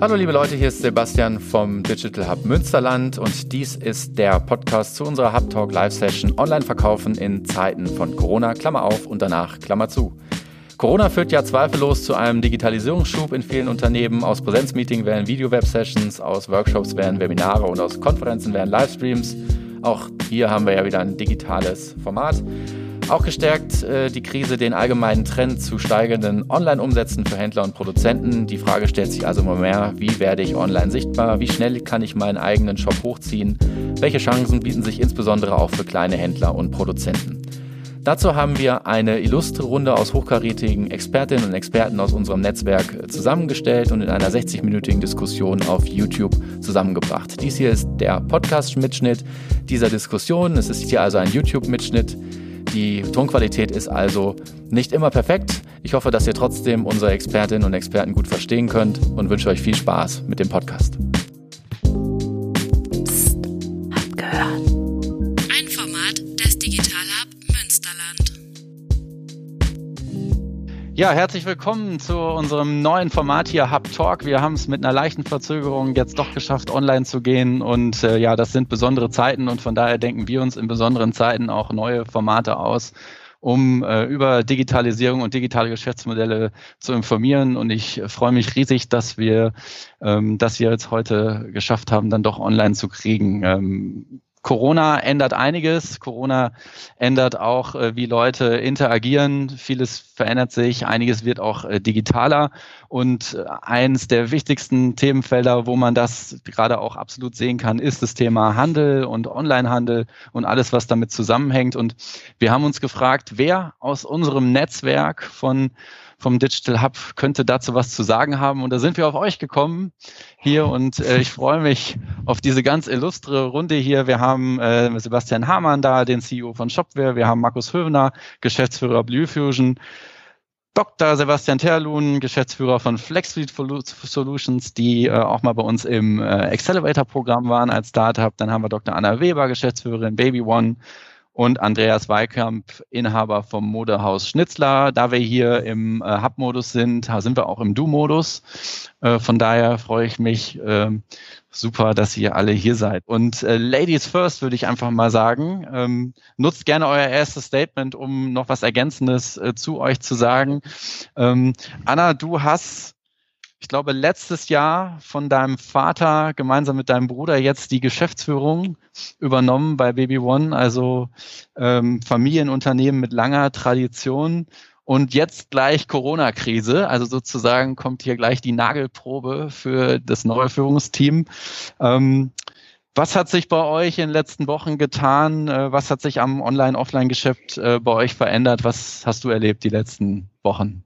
Hallo liebe Leute, hier ist Sebastian vom Digital Hub Münsterland und dies ist der Podcast zu unserer Hub Talk Live Session Online verkaufen in Zeiten von Corona, Klammer auf und danach Klammer zu. Corona führt ja zweifellos zu einem Digitalisierungsschub in vielen Unternehmen. Aus Präsenzmeeting werden Video-Web-Sessions, aus Workshops werden Webinare und aus Konferenzen werden Livestreams. Auch hier haben wir ja wieder ein digitales Format. Auch gestärkt äh, die Krise den allgemeinen Trend zu steigenden Online-Umsätzen für Händler und Produzenten. Die Frage stellt sich also immer mehr, wie werde ich online sichtbar? Wie schnell kann ich meinen eigenen Shop hochziehen? Welche Chancen bieten sich insbesondere auch für kleine Händler und Produzenten? Dazu haben wir eine illustre Runde aus hochkarätigen Expertinnen und Experten aus unserem Netzwerk zusammengestellt und in einer 60-minütigen Diskussion auf YouTube zusammengebracht. Dies hier ist der Podcast-Mitschnitt dieser Diskussion. Es ist hier also ein YouTube-Mitschnitt. Die Tonqualität ist also nicht immer perfekt. Ich hoffe, dass ihr trotzdem unsere Expertinnen und Experten gut verstehen könnt und wünsche euch viel Spaß mit dem Podcast. Psst, habt gehört. Ja, herzlich willkommen zu unserem neuen Format hier Hub Talk. Wir haben es mit einer leichten Verzögerung jetzt doch geschafft, online zu gehen. Und äh, ja, das sind besondere Zeiten und von daher denken wir uns in besonderen Zeiten auch neue Formate aus, um äh, über Digitalisierung und digitale Geschäftsmodelle zu informieren. Und ich freue mich riesig, dass wir ähm, das hier jetzt heute geschafft haben, dann doch online zu kriegen. Ähm, Corona ändert einiges. Corona ändert auch, äh, wie Leute interagieren. Vieles verändert sich. Einiges wird auch äh, digitaler. Und äh, eins der wichtigsten Themenfelder, wo man das gerade auch absolut sehen kann, ist das Thema Handel und Onlinehandel und alles, was damit zusammenhängt. Und wir haben uns gefragt, wer aus unserem Netzwerk von vom Digital Hub könnte dazu was zu sagen haben. Und da sind wir auf euch gekommen hier und äh, ich freue mich auf diese ganz illustre Runde hier. Wir haben äh, Sebastian Hamann da, den CEO von Shopware. Wir haben Markus Höhner, Geschäftsführer Blue Fusion. Dr. Sebastian Terlun, Geschäftsführer von FlexFleet Solutions, die äh, auch mal bei uns im äh, Accelerator-Programm waren als Startup. Dann haben wir Dr. Anna Weber, Geschäftsführerin Baby One und Andreas Weikamp, Inhaber vom Modehaus Schnitzler. Da wir hier im äh, Hub-Modus sind, sind wir auch im Du-Modus. Äh, von daher freue ich mich äh, super, dass ihr alle hier seid. Und äh, Ladies first würde ich einfach mal sagen, ähm, nutzt gerne euer erstes Statement, um noch was Ergänzendes äh, zu euch zu sagen. Ähm, Anna, du hast ich glaube, letztes Jahr von deinem Vater gemeinsam mit deinem Bruder jetzt die Geschäftsführung übernommen bei Baby One, also ähm, Familienunternehmen mit langer Tradition. Und jetzt gleich Corona-Krise, also sozusagen kommt hier gleich die Nagelprobe für das neue Führungsteam. Ähm, was hat sich bei euch in den letzten Wochen getan? Äh, was hat sich am Online-Offline-Geschäft äh, bei euch verändert? Was hast du erlebt die letzten Wochen?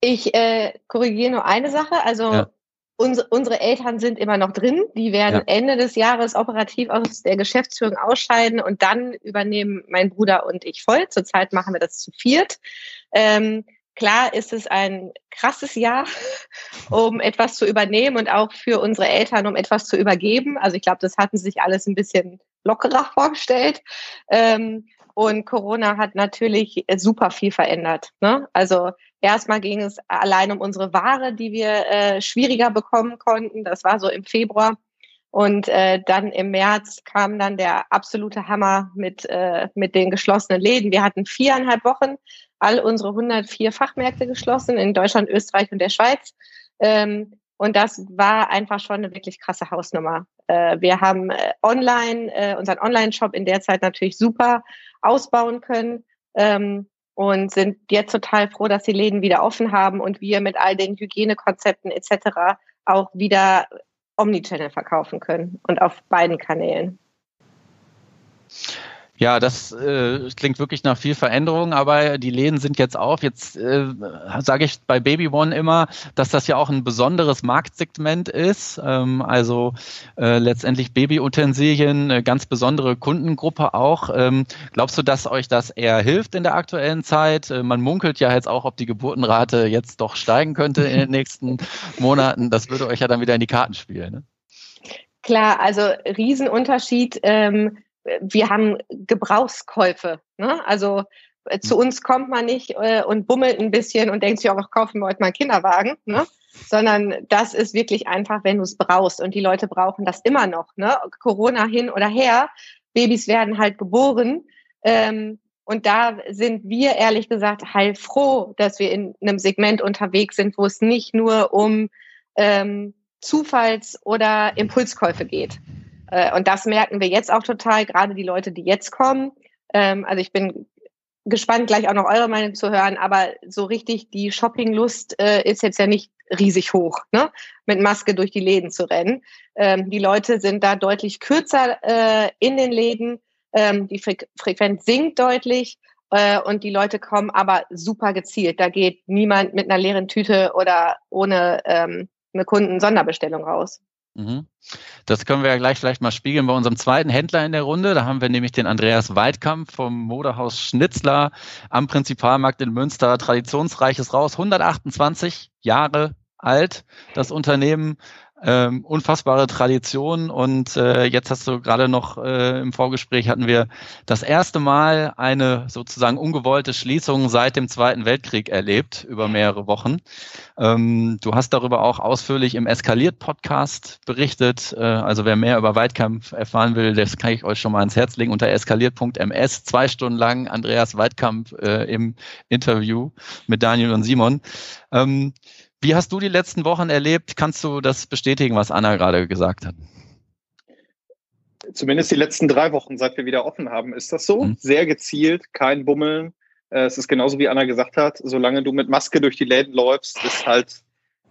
Ich äh, korrigiere nur eine Sache. Also ja. uns, unsere Eltern sind immer noch drin. Die werden ja. Ende des Jahres operativ aus der Geschäftsführung ausscheiden und dann übernehmen mein Bruder und ich voll. Zurzeit machen wir das zu viert. Ähm, klar ist es ein krasses Jahr, um etwas zu übernehmen und auch für unsere Eltern, um etwas zu übergeben. Also ich glaube, das hatten sich alles ein bisschen lockerer vorgestellt. Ähm, und Corona hat natürlich super viel verändert. Ne? Also erstmal ging es allein um unsere Ware, die wir äh, schwieriger bekommen konnten. Das war so im Februar. Und äh, dann im März kam dann der absolute Hammer mit, äh, mit den geschlossenen Läden. Wir hatten viereinhalb Wochen all unsere 104 Fachmärkte geschlossen in Deutschland, Österreich und der Schweiz. Ähm, und das war einfach schon eine wirklich krasse Hausnummer. Äh, wir haben äh, online, äh, unseren Online-Shop in der Zeit natürlich super ausbauen können ähm, und sind jetzt total froh, dass die Läden wieder offen haben und wir mit all den Hygienekonzepten etc. auch wieder Omnichannel verkaufen können und auf beiden Kanälen. Ja, das äh, klingt wirklich nach viel Veränderung, aber die Läden sind jetzt auf. Jetzt äh, sage ich bei Baby One immer, dass das ja auch ein besonderes Marktsegment ist. Ähm, also äh, letztendlich Babyutensilien, eine ganz besondere Kundengruppe auch. Ähm, glaubst du, dass euch das eher hilft in der aktuellen Zeit? Äh, man munkelt ja jetzt auch, ob die Geburtenrate jetzt doch steigen könnte in den nächsten Monaten. Das würde euch ja dann wieder in die Karten spielen. Ne? Klar, also Riesenunterschied. Ähm wir haben Gebrauchskäufe. Ne? Also äh, zu uns kommt man nicht äh, und bummelt ein bisschen und denkt sich, auch, kaufen wir heute mal einen Kinderwagen, ne? sondern das ist wirklich einfach, wenn du es brauchst. Und die Leute brauchen das immer noch. Ne? Corona hin oder her, Babys werden halt geboren. Ähm, und da sind wir ehrlich gesagt heilfroh, dass wir in einem Segment unterwegs sind, wo es nicht nur um ähm, Zufalls- oder Impulskäufe geht. Äh, und das merken wir jetzt auch total, gerade die Leute, die jetzt kommen. Ähm, also ich bin gespannt, gleich auch noch eure Meinung zu hören, aber so richtig die Shoppinglust äh, ist jetzt ja nicht riesig hoch, ne? mit Maske durch die Läden zu rennen. Ähm, die Leute sind da deutlich kürzer äh, in den Läden, ähm, die Fre Frequenz sinkt deutlich äh, und die Leute kommen aber super gezielt. Da geht niemand mit einer leeren Tüte oder ohne ähm, eine Kunden-Sonderbestellung raus. Mhm. Das können wir ja gleich vielleicht mal spiegeln bei unserem zweiten Händler in der Runde. Da haben wir nämlich den Andreas Weidkamp vom Modehaus Schnitzler am Prinzipalmarkt in Münster. Traditionsreiches Raus, 128 Jahre alt, das Unternehmen ähm, unfassbare Tradition und äh, jetzt hast du gerade noch äh, im Vorgespräch hatten wir das erste Mal eine sozusagen ungewollte Schließung seit dem Zweiten Weltkrieg erlebt über mehrere Wochen. Ähm, du hast darüber auch ausführlich im Eskaliert-Podcast berichtet. Äh, also wer mehr über Weitkampf erfahren will, das kann ich euch schon mal ans Herz legen unter eskaliert.ms. Zwei Stunden lang Andreas Weitkamp äh, im Interview mit Daniel und Simon. Ähm, wie hast du die letzten Wochen erlebt? Kannst du das bestätigen, was Anna gerade gesagt hat? Zumindest die letzten drei Wochen, seit wir wieder offen haben, ist das so. Mhm. Sehr gezielt, kein Bummeln. Äh, es ist genauso wie Anna gesagt hat, solange du mit Maske durch die Läden läufst, ist halt,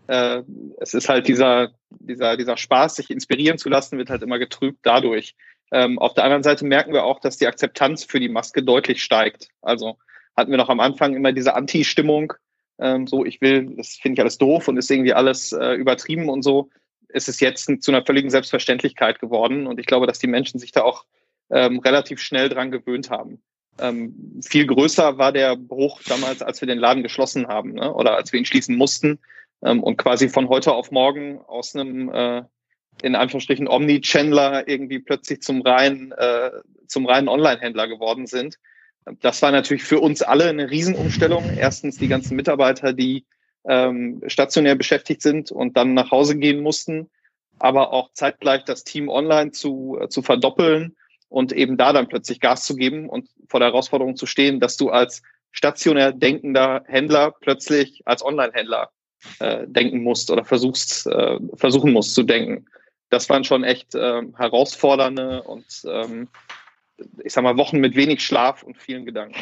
äh, es ist halt dieser, dieser, dieser Spaß, sich inspirieren zu lassen, wird halt immer getrübt dadurch. Ähm, auf der anderen Seite merken wir auch, dass die Akzeptanz für die Maske deutlich steigt. Also hatten wir noch am Anfang immer diese Anti-Stimmung, ähm, so, ich will, das finde ich alles doof und ist irgendwie alles äh, übertrieben und so. Es ist jetzt zu einer völligen Selbstverständlichkeit geworden und ich glaube, dass die Menschen sich da auch ähm, relativ schnell dran gewöhnt haben. Ähm, viel größer war der Bruch damals, als wir den Laden geschlossen haben ne? oder als wir ihn schließen mussten ähm, und quasi von heute auf morgen aus einem äh, in Anführungsstrichen Omni-Channler irgendwie plötzlich zum reinen, äh, zum reinen Online-Händler geworden sind. Das war natürlich für uns alle eine Riesenumstellung. Erstens die ganzen Mitarbeiter, die ähm, stationär beschäftigt sind und dann nach Hause gehen mussten, aber auch zeitgleich das Team online zu, äh, zu verdoppeln und eben da dann plötzlich Gas zu geben und vor der Herausforderung zu stehen, dass du als stationär denkender Händler plötzlich als Online-Händler äh, denken musst oder versuchst, äh, versuchen musst zu denken. Das waren schon echt äh, herausfordernde und ähm, ich sag mal, Wochen mit wenig Schlaf und vielen Gedanken.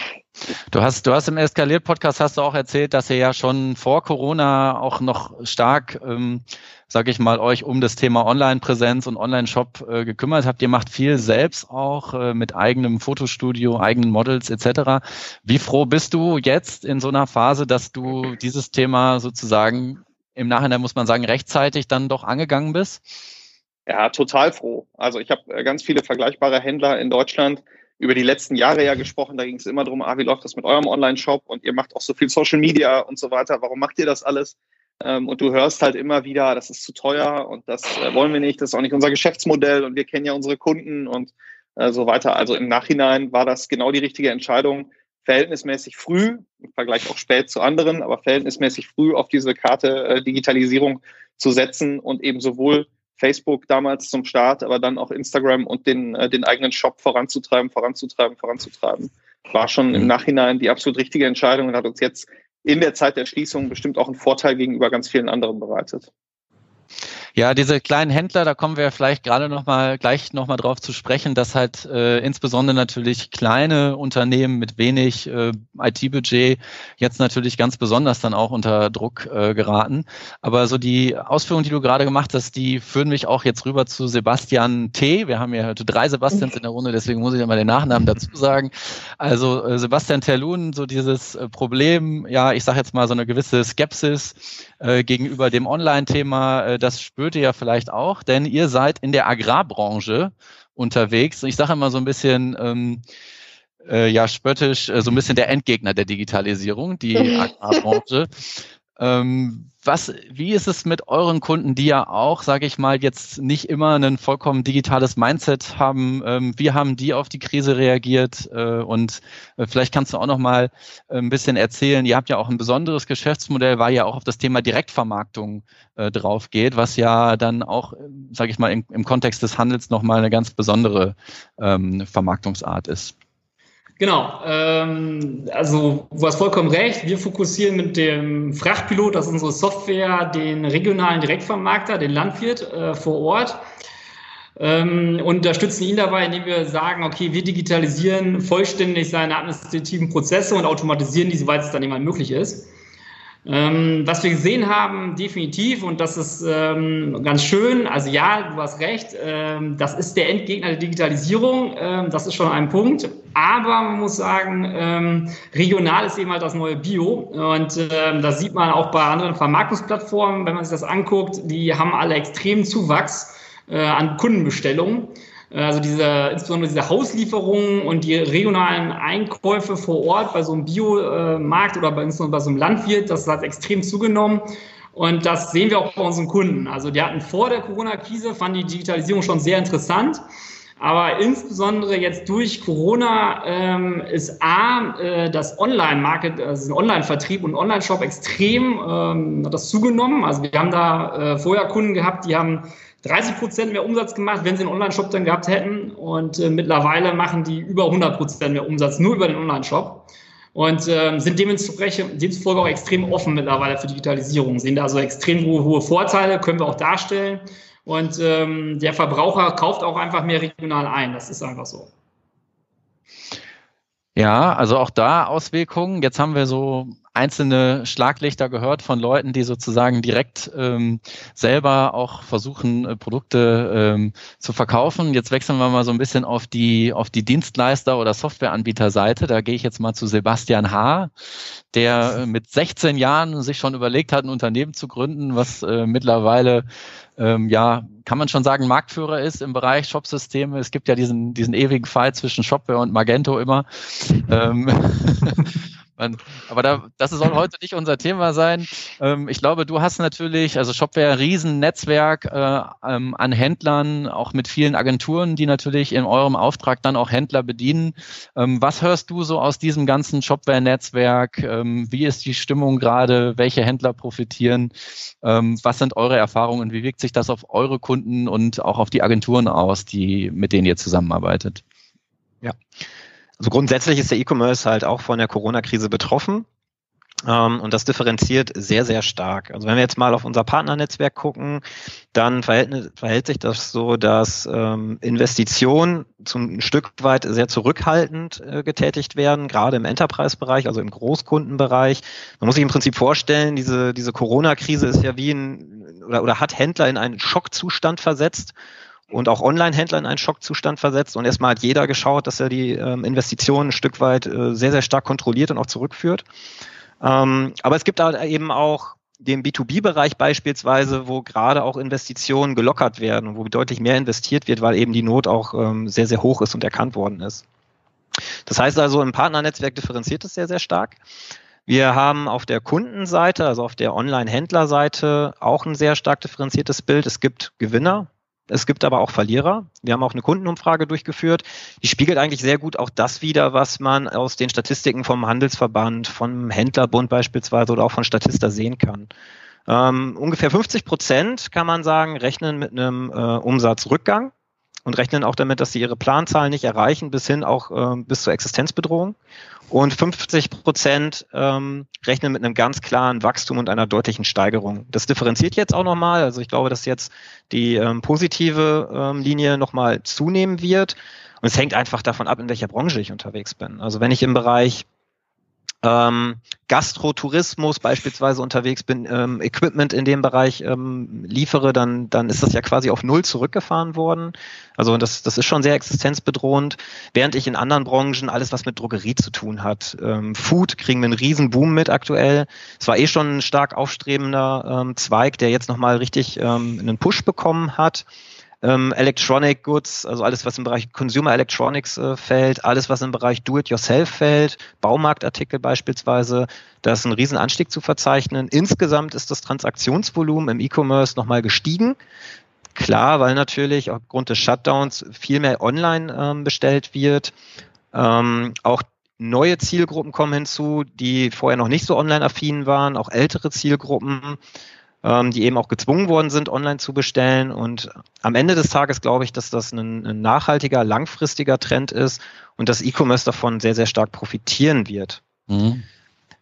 Du hast, du hast im Eskaliert-Podcast hast du auch erzählt, dass ihr ja schon vor Corona auch noch stark, ähm, sage ich mal, euch um das Thema Online-Präsenz und Online-Shop äh, gekümmert habt. Ihr macht viel selbst auch äh, mit eigenem Fotostudio, eigenen Models etc. Wie froh bist du jetzt in so einer Phase, dass du dieses Thema sozusagen im Nachhinein muss man sagen rechtzeitig dann doch angegangen bist? Ja, total froh. Also ich habe äh, ganz viele vergleichbare Händler in Deutschland über die letzten Jahre ja gesprochen. Da ging es immer darum, ah, wie läuft das mit eurem Online-Shop und ihr macht auch so viel Social Media und so weiter. Warum macht ihr das alles? Ähm, und du hörst halt immer wieder, das ist zu teuer und das äh, wollen wir nicht, das ist auch nicht unser Geschäftsmodell und wir kennen ja unsere Kunden und äh, so weiter. Also im Nachhinein war das genau die richtige Entscheidung, verhältnismäßig früh, im Vergleich auch spät zu anderen, aber verhältnismäßig früh auf diese Karte Digitalisierung zu setzen und eben sowohl Facebook damals zum Start, aber dann auch Instagram und den, äh, den eigenen Shop voranzutreiben, voranzutreiben, voranzutreiben. War schon im. Nachhinein die absolut richtige Entscheidung und hat uns jetzt in der Zeit der Schließung bestimmt auch einen Vorteil gegenüber ganz vielen anderen bereitet. Ja, diese kleinen Händler, da kommen wir vielleicht gerade noch mal gleich noch mal drauf zu sprechen, dass halt äh, insbesondere natürlich kleine Unternehmen mit wenig äh, IT-Budget jetzt natürlich ganz besonders dann auch unter Druck äh, geraten. Aber so die Ausführungen, die du gerade gemacht hast, die führen mich auch jetzt rüber zu Sebastian T. Wir haben ja heute drei Sebastians in der Runde, deswegen muss ich ja mal den Nachnamen dazu sagen. Also äh, Sebastian Terlun, so dieses äh, Problem, ja, ich sage jetzt mal so eine gewisse Skepsis äh, gegenüber dem Online-Thema, äh, das spürt ihr ja vielleicht auch, denn ihr seid in der Agrarbranche unterwegs. Ich sage immer so ein bisschen, ähm, äh, ja, spöttisch, äh, so ein bisschen der Endgegner der Digitalisierung, die Agrarbranche. Ähm, was, wie ist es mit euren Kunden, die ja auch, sage ich mal, jetzt nicht immer ein vollkommen digitales Mindset haben? Ähm, wie haben die auf die Krise reagiert? Äh, und äh, vielleicht kannst du auch noch mal äh, ein bisschen erzählen. Ihr habt ja auch ein besonderes Geschäftsmodell, weil ja auch auf das Thema Direktvermarktung äh, drauf geht, was ja dann auch, sage ich mal, im, im, Kontext des Handels noch mal eine ganz besondere ähm, Vermarktungsart ist. Genau, ähm, also du hast vollkommen recht. Wir fokussieren mit dem Frachtpilot, das ist unsere Software, den regionalen Direktvermarkter, den Landwirt äh, vor Ort. Ähm, unterstützen ihn dabei, indem wir sagen, okay, wir digitalisieren vollständig seine administrativen Prozesse und automatisieren die, soweit es dann immer möglich ist. Ähm, was wir gesehen haben, definitiv, und das ist ähm, ganz schön, also ja, du hast recht, ähm, das ist der Endgegner der Digitalisierung, ähm, das ist schon ein Punkt, aber man muss sagen, ähm, regional ist eben halt das neue Bio und ähm, das sieht man auch bei anderen Vermarktungsplattformen, wenn man sich das anguckt, die haben alle extremen Zuwachs äh, an Kundenbestellungen. Also diese, insbesondere diese Hauslieferungen und die regionalen Einkäufe vor Ort bei so einem Biomarkt oder bei, insbesondere bei so einem Landwirt, das hat extrem zugenommen. Und das sehen wir auch bei unseren Kunden. Also die hatten vor der Corona-Krise, fanden die Digitalisierung schon sehr interessant. Aber insbesondere jetzt durch Corona ähm, ist A, äh, das Online-Market, also Online-Vertrieb und Online-Shop extrem ähm, hat das zugenommen. Also wir haben da äh, vorher Kunden gehabt, die haben 30 Prozent mehr Umsatz gemacht, wenn sie einen Online-Shop dann gehabt hätten. Und äh, mittlerweile machen die über 100 Prozent mehr Umsatz nur über den Online-Shop. Und äh, sind dementsprechend, demzufolge auch extrem offen mittlerweile für Digitalisierung. Sehen da also extrem hohe, hohe Vorteile, können wir auch darstellen. Und ähm, der Verbraucher kauft auch einfach mehr regional ein. Das ist einfach so. Ja, also auch da Auswirkungen. Jetzt haben wir so einzelne Schlaglichter gehört von Leuten, die sozusagen direkt ähm, selber auch versuchen, äh, Produkte ähm, zu verkaufen. Jetzt wechseln wir mal so ein bisschen auf die, auf die Dienstleister- oder Softwareanbieterseite. Da gehe ich jetzt mal zu Sebastian H., der äh, mit 16 Jahren sich schon überlegt hat, ein Unternehmen zu gründen, was äh, mittlerweile ähm, ja, kann man schon sagen, Marktführer ist im Bereich Shopsysteme. Es gibt ja diesen, diesen ewigen Fall zwischen Shopware und Magento immer. ähm, man, aber da, das soll heute nicht unser Thema sein. Ähm, ich glaube, du hast natürlich, also Shopware, ein Riesennetzwerk äh, ähm, an Händlern, auch mit vielen Agenturen, die natürlich in eurem Auftrag dann auch Händler bedienen. Ähm, was hörst du so aus diesem ganzen Shopware-Netzwerk? Ähm, wie ist die Stimmung gerade? Welche Händler profitieren? Ähm, was sind eure Erfahrungen? Wie wirkt sich das auf eure Kunden und auch auf die Agenturen aus, die, mit denen ihr zusammenarbeitet? Ja, also grundsätzlich ist der E-Commerce halt auch von der Corona-Krise betroffen. Ähm, und das differenziert sehr, sehr stark. Also wenn wir jetzt mal auf unser Partnernetzwerk gucken, dann verhält, verhält sich das so, dass ähm, Investitionen zum ein Stück weit sehr zurückhaltend äh, getätigt werden, gerade im Enterprise-Bereich, also im Großkundenbereich. Man muss sich im Prinzip vorstellen, diese, diese Corona-Krise ist ja wie ein oder, oder hat Händler in einen Schockzustand versetzt und auch Online-Händler in einen Schockzustand versetzt. Und erstmal hat jeder geschaut, dass er die ähm, Investitionen ein Stück weit äh, sehr, sehr stark kontrolliert und auch zurückführt. Ähm, aber es gibt da eben auch den B2B-Bereich beispielsweise, wo gerade auch Investitionen gelockert werden und wo deutlich mehr investiert wird, weil eben die Not auch ähm, sehr, sehr hoch ist und erkannt worden ist. Das heißt also, im Partnernetzwerk differenziert es sehr, sehr stark. Wir haben auf der Kundenseite, also auf der Online-Händlerseite, auch ein sehr stark differenziertes Bild. Es gibt Gewinner, es gibt aber auch Verlierer. Wir haben auch eine Kundenumfrage durchgeführt. Die spiegelt eigentlich sehr gut auch das wider, was man aus den Statistiken vom Handelsverband, vom Händlerbund beispielsweise oder auch von Statista sehen kann. Ähm, ungefähr 50 Prozent kann man sagen, rechnen mit einem äh, Umsatzrückgang und rechnen auch damit, dass sie ihre Planzahlen nicht erreichen, bis hin auch äh, bis zur Existenzbedrohung. Und 50 Prozent ähm, rechnen mit einem ganz klaren Wachstum und einer deutlichen Steigerung. Das differenziert jetzt auch nochmal. Also ich glaube, dass jetzt die ähm, positive ähm, Linie nochmal zunehmen wird. Und es hängt einfach davon ab, in welcher Branche ich unterwegs bin. Also wenn ich im Bereich ähm, Gastrotourismus beispielsweise unterwegs bin, ähm, Equipment in dem Bereich ähm, liefere, dann, dann ist das ja quasi auf Null zurückgefahren worden. Also das, das ist schon sehr existenzbedrohend. Während ich in anderen Branchen alles, was mit Drogerie zu tun hat, ähm, Food kriegen wir einen riesen Boom mit aktuell. Es war eh schon ein stark aufstrebender ähm, Zweig, der jetzt nochmal richtig ähm, einen Push bekommen hat. Ähm, Electronic Goods, also alles, was im Bereich Consumer Electronics äh, fällt, alles, was im Bereich Do-it-yourself fällt, Baumarktartikel beispielsweise, da ist ein Riesenanstieg zu verzeichnen. Insgesamt ist das Transaktionsvolumen im E-Commerce nochmal gestiegen. Klar, weil natürlich aufgrund des Shutdowns viel mehr online ähm, bestellt wird. Ähm, auch neue Zielgruppen kommen hinzu, die vorher noch nicht so online-affin waren, auch ältere Zielgruppen ähm, die eben auch gezwungen worden sind, online zu bestellen. Und am Ende des Tages glaube ich, dass das ein, ein nachhaltiger, langfristiger Trend ist und dass E-Commerce davon sehr, sehr stark profitieren wird. Mhm.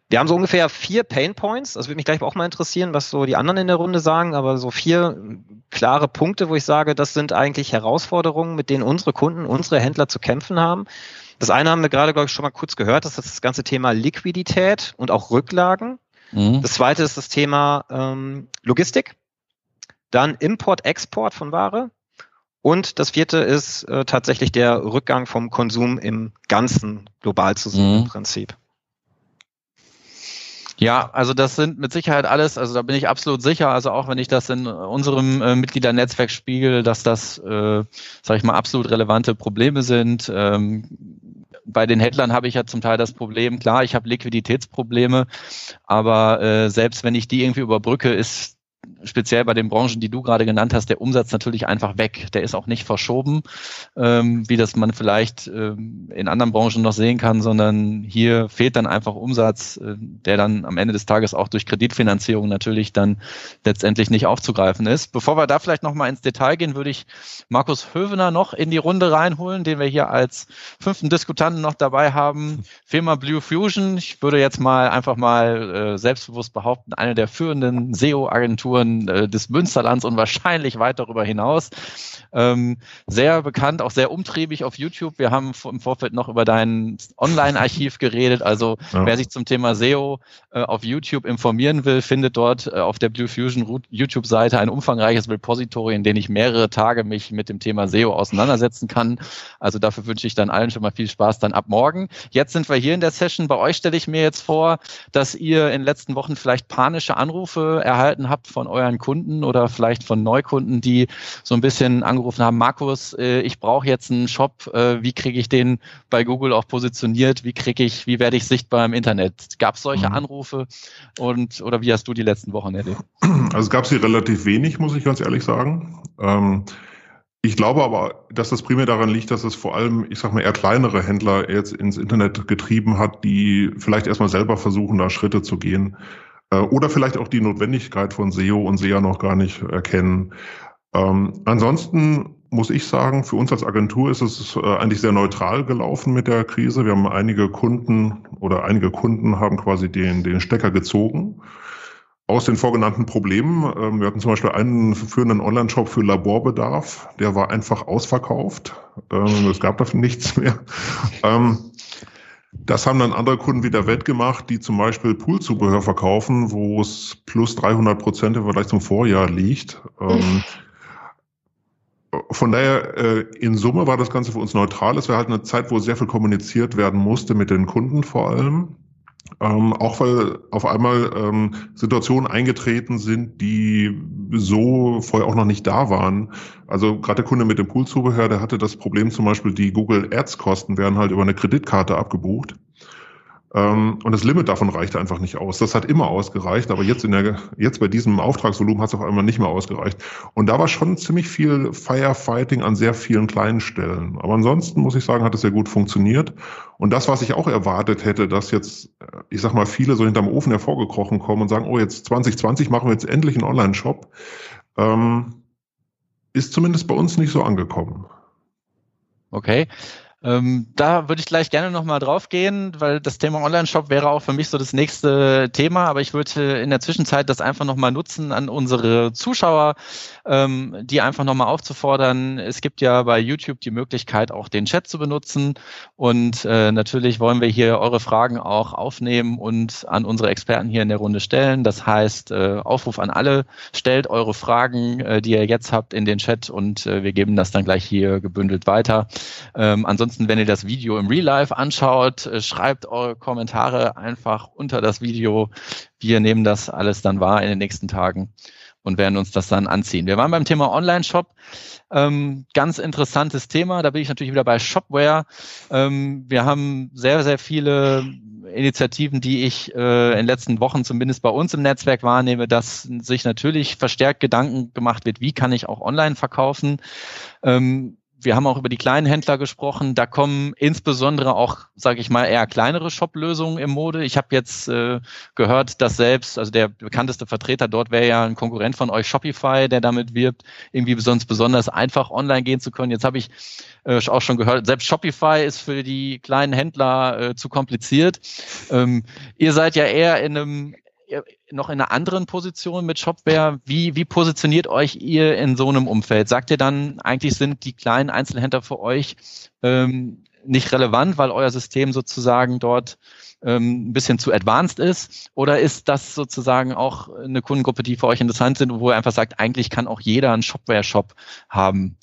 Wir haben so ungefähr vier Pain Points. Das würde mich gleich auch mal interessieren, was so die anderen in der Runde sagen, aber so vier klare Punkte, wo ich sage, das sind eigentlich Herausforderungen, mit denen unsere Kunden, unsere Händler zu kämpfen haben. Das eine haben wir gerade, glaube ich, schon mal kurz gehört, das ist das ganze Thema Liquidität und auch Rücklagen. Mhm. Das zweite ist das Thema ähm, Logistik, dann Import, Export von Ware und das vierte ist äh, tatsächlich der Rückgang vom Konsum im Ganzen global zu sehen mhm. im Prinzip. Ja, also das sind mit Sicherheit alles, also da bin ich absolut sicher, also auch wenn ich das in unserem äh, Mitgliedernetzwerk spiegel, dass das, äh, sage ich mal, absolut relevante Probleme sind. Ähm, bei den Händlern habe ich ja zum Teil das Problem, klar, ich habe Liquiditätsprobleme, aber äh, selbst wenn ich die irgendwie überbrücke, ist speziell bei den Branchen, die du gerade genannt hast, der Umsatz natürlich einfach weg. Der ist auch nicht verschoben, ähm, wie das man vielleicht ähm, in anderen Branchen noch sehen kann, sondern hier fehlt dann einfach Umsatz, äh, der dann am Ende des Tages auch durch Kreditfinanzierung natürlich dann letztendlich nicht aufzugreifen ist. Bevor wir da vielleicht nochmal ins Detail gehen, würde ich Markus Hövener noch in die Runde reinholen, den wir hier als fünften Diskutanten noch dabei haben. Firma Blue Fusion. Ich würde jetzt mal einfach mal äh, selbstbewusst behaupten, eine der führenden SEO-Agenturen äh, des Münsterlands und wahrscheinlich weit darüber hinaus. Ähm, sehr bekannt, auch sehr umtriebig auf YouTube. Wir haben im Vorfeld noch über dein Online-Archiv geredet. Also ja. wer sich zum Thema SEO äh, auf YouTube informieren will, findet dort äh, auf der Blue Fusion YouTube-Seite ein umfangreiches Repository, in dem ich mehrere Tage mich mit dem Thema SEO auseinandersetzen kann. Also dafür wünsche ich dann allen schon mal viel Spaß dann ab morgen. Jetzt sind wir hier in der Session. Bei euch stelle ich mir jetzt vor, dass ihr in den letzten Wochen vielleicht panische Anrufe erhalten habt von euren Kunden oder vielleicht von Neukunden, die so ein bisschen angerufen haben, Markus, äh, ich brauche jetzt einen Shop, äh, wie kriege ich den bei Google auch positioniert, wie kriege ich, wie werde ich sichtbar im Internet? Gab es solche mhm. Anrufe und oder wie hast du die letzten Wochen erlebt? Also gab es sie relativ wenig, muss ich ganz ehrlich sagen. Ähm, ich glaube aber, dass das primär daran liegt, dass es vor allem, ich sag mal, eher kleinere Händler jetzt ins Internet getrieben hat, die vielleicht erstmal selber versuchen, da Schritte zu gehen. Äh, oder vielleicht auch die Notwendigkeit von SEO und SEA noch gar nicht erkennen. Ähm, ansonsten muss ich sagen, für uns als Agentur ist es äh, eigentlich sehr neutral gelaufen mit der Krise. Wir haben einige Kunden oder einige Kunden haben quasi den, den Stecker gezogen aus den vorgenannten Problemen. Ähm, wir hatten zum Beispiel einen führenden Online-Shop für Laborbedarf, der war einfach ausverkauft. Ähm, es gab dafür nichts mehr. Das haben dann andere Kunden wieder wettgemacht, die zum Beispiel Poolzubehör verkaufen, wo es plus 300 Prozent im Vergleich zum Vorjahr liegt. Ähm, von daher, äh, in Summe war das Ganze für uns neutral. Es war halt eine Zeit, wo sehr viel kommuniziert werden musste mit den Kunden vor allem. Ähm, auch weil auf einmal ähm, Situationen eingetreten sind, die so vorher auch noch nicht da waren. Also gerade der Kunde mit dem Poolzubehör, der hatte das Problem zum Beispiel, die Google Ads Kosten werden halt über eine Kreditkarte abgebucht. Ähm, und das Limit davon reichte einfach nicht aus. Das hat immer ausgereicht, aber jetzt in der, jetzt bei diesem Auftragsvolumen hat es auf einmal nicht mehr ausgereicht. Und da war schon ziemlich viel Firefighting an sehr vielen kleinen Stellen. Aber ansonsten muss ich sagen, hat es sehr gut funktioniert. Und das, was ich auch erwartet hätte, dass jetzt, ich sag mal, viele so hinterm Ofen hervorgekrochen kommen und sagen, oh, jetzt 2020 machen wir jetzt endlich einen Online-Shop, ähm, ist zumindest bei uns nicht so angekommen. Okay. Ähm, da würde ich gleich gerne nochmal drauf gehen, weil das Thema Online-Shop wäre auch für mich so das nächste Thema, aber ich würde in der Zwischenzeit das einfach nochmal nutzen an unsere Zuschauer, ähm, die einfach nochmal aufzufordern. Es gibt ja bei YouTube die Möglichkeit, auch den Chat zu benutzen und äh, natürlich wollen wir hier eure Fragen auch aufnehmen und an unsere Experten hier in der Runde stellen. Das heißt, äh, Aufruf an alle, stellt eure Fragen, äh, die ihr jetzt habt, in den Chat und äh, wir geben das dann gleich hier gebündelt weiter. Ähm, ansonsten Ansonsten, wenn ihr das Video im Real Life anschaut, äh, schreibt eure Kommentare einfach unter das Video. Wir nehmen das alles dann wahr in den nächsten Tagen. und werden uns das dann anziehen. Wir waren beim Thema Online-Shop. Ähm, ganz interessantes Thema. Da bin ich natürlich wieder bei Shopware. Ähm, wir haben sehr, sehr viele Initiativen, die ich äh, in den letzten Wochen zumindest bei uns im Netzwerk wahrnehme, dass sich natürlich verstärkt Gedanken gemacht wird, wie kann ich auch online verkaufen. Ähm, wir haben auch über die kleinen Händler gesprochen. Da kommen insbesondere auch, sage ich mal, eher kleinere Shop-Lösungen im Mode. Ich habe jetzt äh, gehört, dass selbst, also der bekannteste Vertreter dort wäre ja ein Konkurrent von euch, Shopify, der damit wirbt, irgendwie sonst besonders einfach online gehen zu können. Jetzt habe ich äh, auch schon gehört, selbst Shopify ist für die kleinen Händler äh, zu kompliziert. Ähm, ihr seid ja eher in einem noch in einer anderen Position mit Shopware. Wie, wie positioniert euch ihr in so einem Umfeld? Sagt ihr dann, eigentlich sind die kleinen Einzelhändler für euch ähm, nicht relevant, weil euer System sozusagen dort ähm, ein bisschen zu advanced ist? Oder ist das sozusagen auch eine Kundengruppe, die für euch interessant sind, wo ihr einfach sagt, eigentlich kann auch jeder einen Shopware-Shop haben?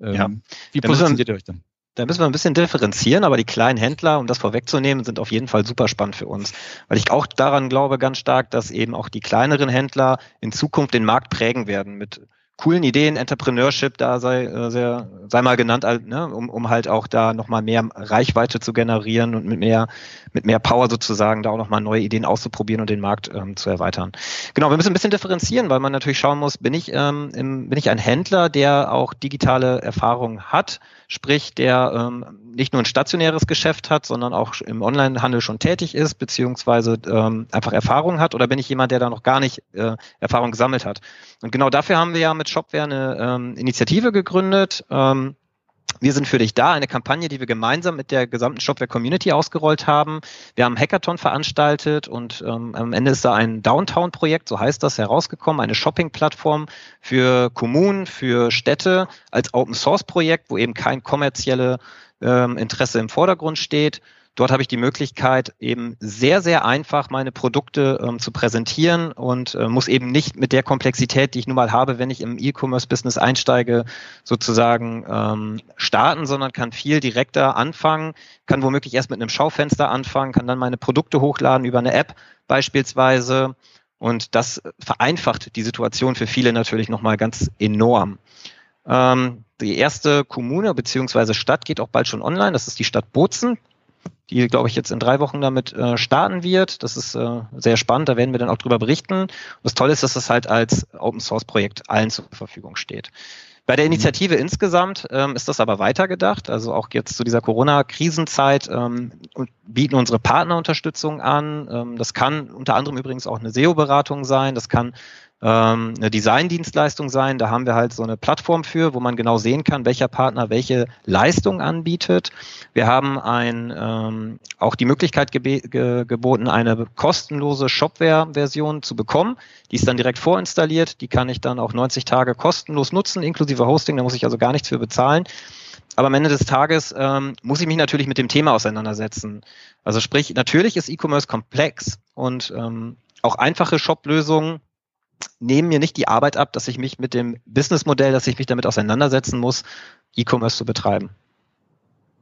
Ähm, ja. Wie positioniert ihr euch dann? Da müssen wir ein bisschen differenzieren, aber die kleinen Händler, um das vorwegzunehmen, sind auf jeden Fall super spannend für uns. Weil ich auch daran glaube ganz stark, dass eben auch die kleineren Händler in Zukunft den Markt prägen werden mit coolen Ideen, Entrepreneurship da sei, äh, sehr, sei mal genannt, ne, um, um halt auch da nochmal mehr Reichweite zu generieren und mit mehr, mit mehr Power sozusagen da auch nochmal neue Ideen auszuprobieren und den Markt ähm, zu erweitern. Genau, wir müssen ein bisschen differenzieren, weil man natürlich schauen muss, bin ich, ähm, im, bin ich ein Händler, der auch digitale Erfahrung hat, sprich, der ähm, nicht nur ein stationäres Geschäft hat, sondern auch im Onlinehandel schon tätig ist, beziehungsweise ähm, einfach Erfahrung hat, oder bin ich jemand, der da noch gar nicht äh, Erfahrung gesammelt hat? Und genau dafür haben wir ja mit Shopware eine ähm, Initiative gegründet. Ähm, wir sind für dich da, eine Kampagne, die wir gemeinsam mit der gesamten Shopware-Community ausgerollt haben. Wir haben Hackathon veranstaltet und ähm, am Ende ist da ein Downtown-Projekt, so heißt das, herausgekommen, eine Shopping-Plattform für Kommunen, für Städte als Open-Source-Projekt, wo eben kein kommerzielle ähm, Interesse im Vordergrund steht. Dort habe ich die Möglichkeit, eben sehr, sehr einfach meine Produkte ähm, zu präsentieren und äh, muss eben nicht mit der Komplexität, die ich nun mal habe, wenn ich im E-Commerce-Business einsteige, sozusagen ähm, starten, sondern kann viel direkter anfangen, kann womöglich erst mit einem Schaufenster anfangen, kann dann meine Produkte hochladen über eine App beispielsweise. Und das vereinfacht die Situation für viele natürlich nochmal ganz enorm. Ähm, die erste Kommune bzw. Stadt geht auch bald schon online. Das ist die Stadt Bozen die, glaube ich, jetzt in drei Wochen damit äh, starten wird. Das ist äh, sehr spannend, da werden wir dann auch drüber berichten. Und das Tolle ist, dass das halt als Open Source Projekt allen zur Verfügung steht. Bei der mhm. Initiative mhm. insgesamt ähm, ist das aber weitergedacht. Also auch jetzt zu dieser Corona-Krisenzeit ähm, bieten unsere Partner Unterstützung an. Ähm, das kann unter anderem übrigens auch eine SEO-Beratung sein. Das kann ähm, eine Designdienstleistung sein. Da haben wir halt so eine Plattform für, wo man genau sehen kann, welcher Partner welche Leistung anbietet. Wir haben ein, ähm, auch die Möglichkeit ge geboten, eine kostenlose Shopware-Version zu bekommen. Die ist dann direkt vorinstalliert. Die kann ich dann auch 90 Tage kostenlos nutzen, inklusive Hosting. Da muss ich also gar nichts für bezahlen. Aber am Ende des Tages ähm, muss ich mich natürlich mit dem Thema auseinandersetzen. Also sprich, natürlich ist E-Commerce komplex und ähm, auch einfache Shop-Lösungen nehmen mir nicht die Arbeit ab, dass ich mich mit dem Businessmodell, dass ich mich damit auseinandersetzen muss, E-Commerce zu betreiben.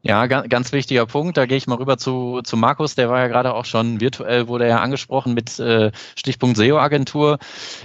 Ja, ganz wichtiger Punkt. Da gehe ich mal rüber zu, zu Markus. Der war ja gerade auch schon virtuell, wurde er angesprochen mit äh, Stichpunkt SEO-Agentur.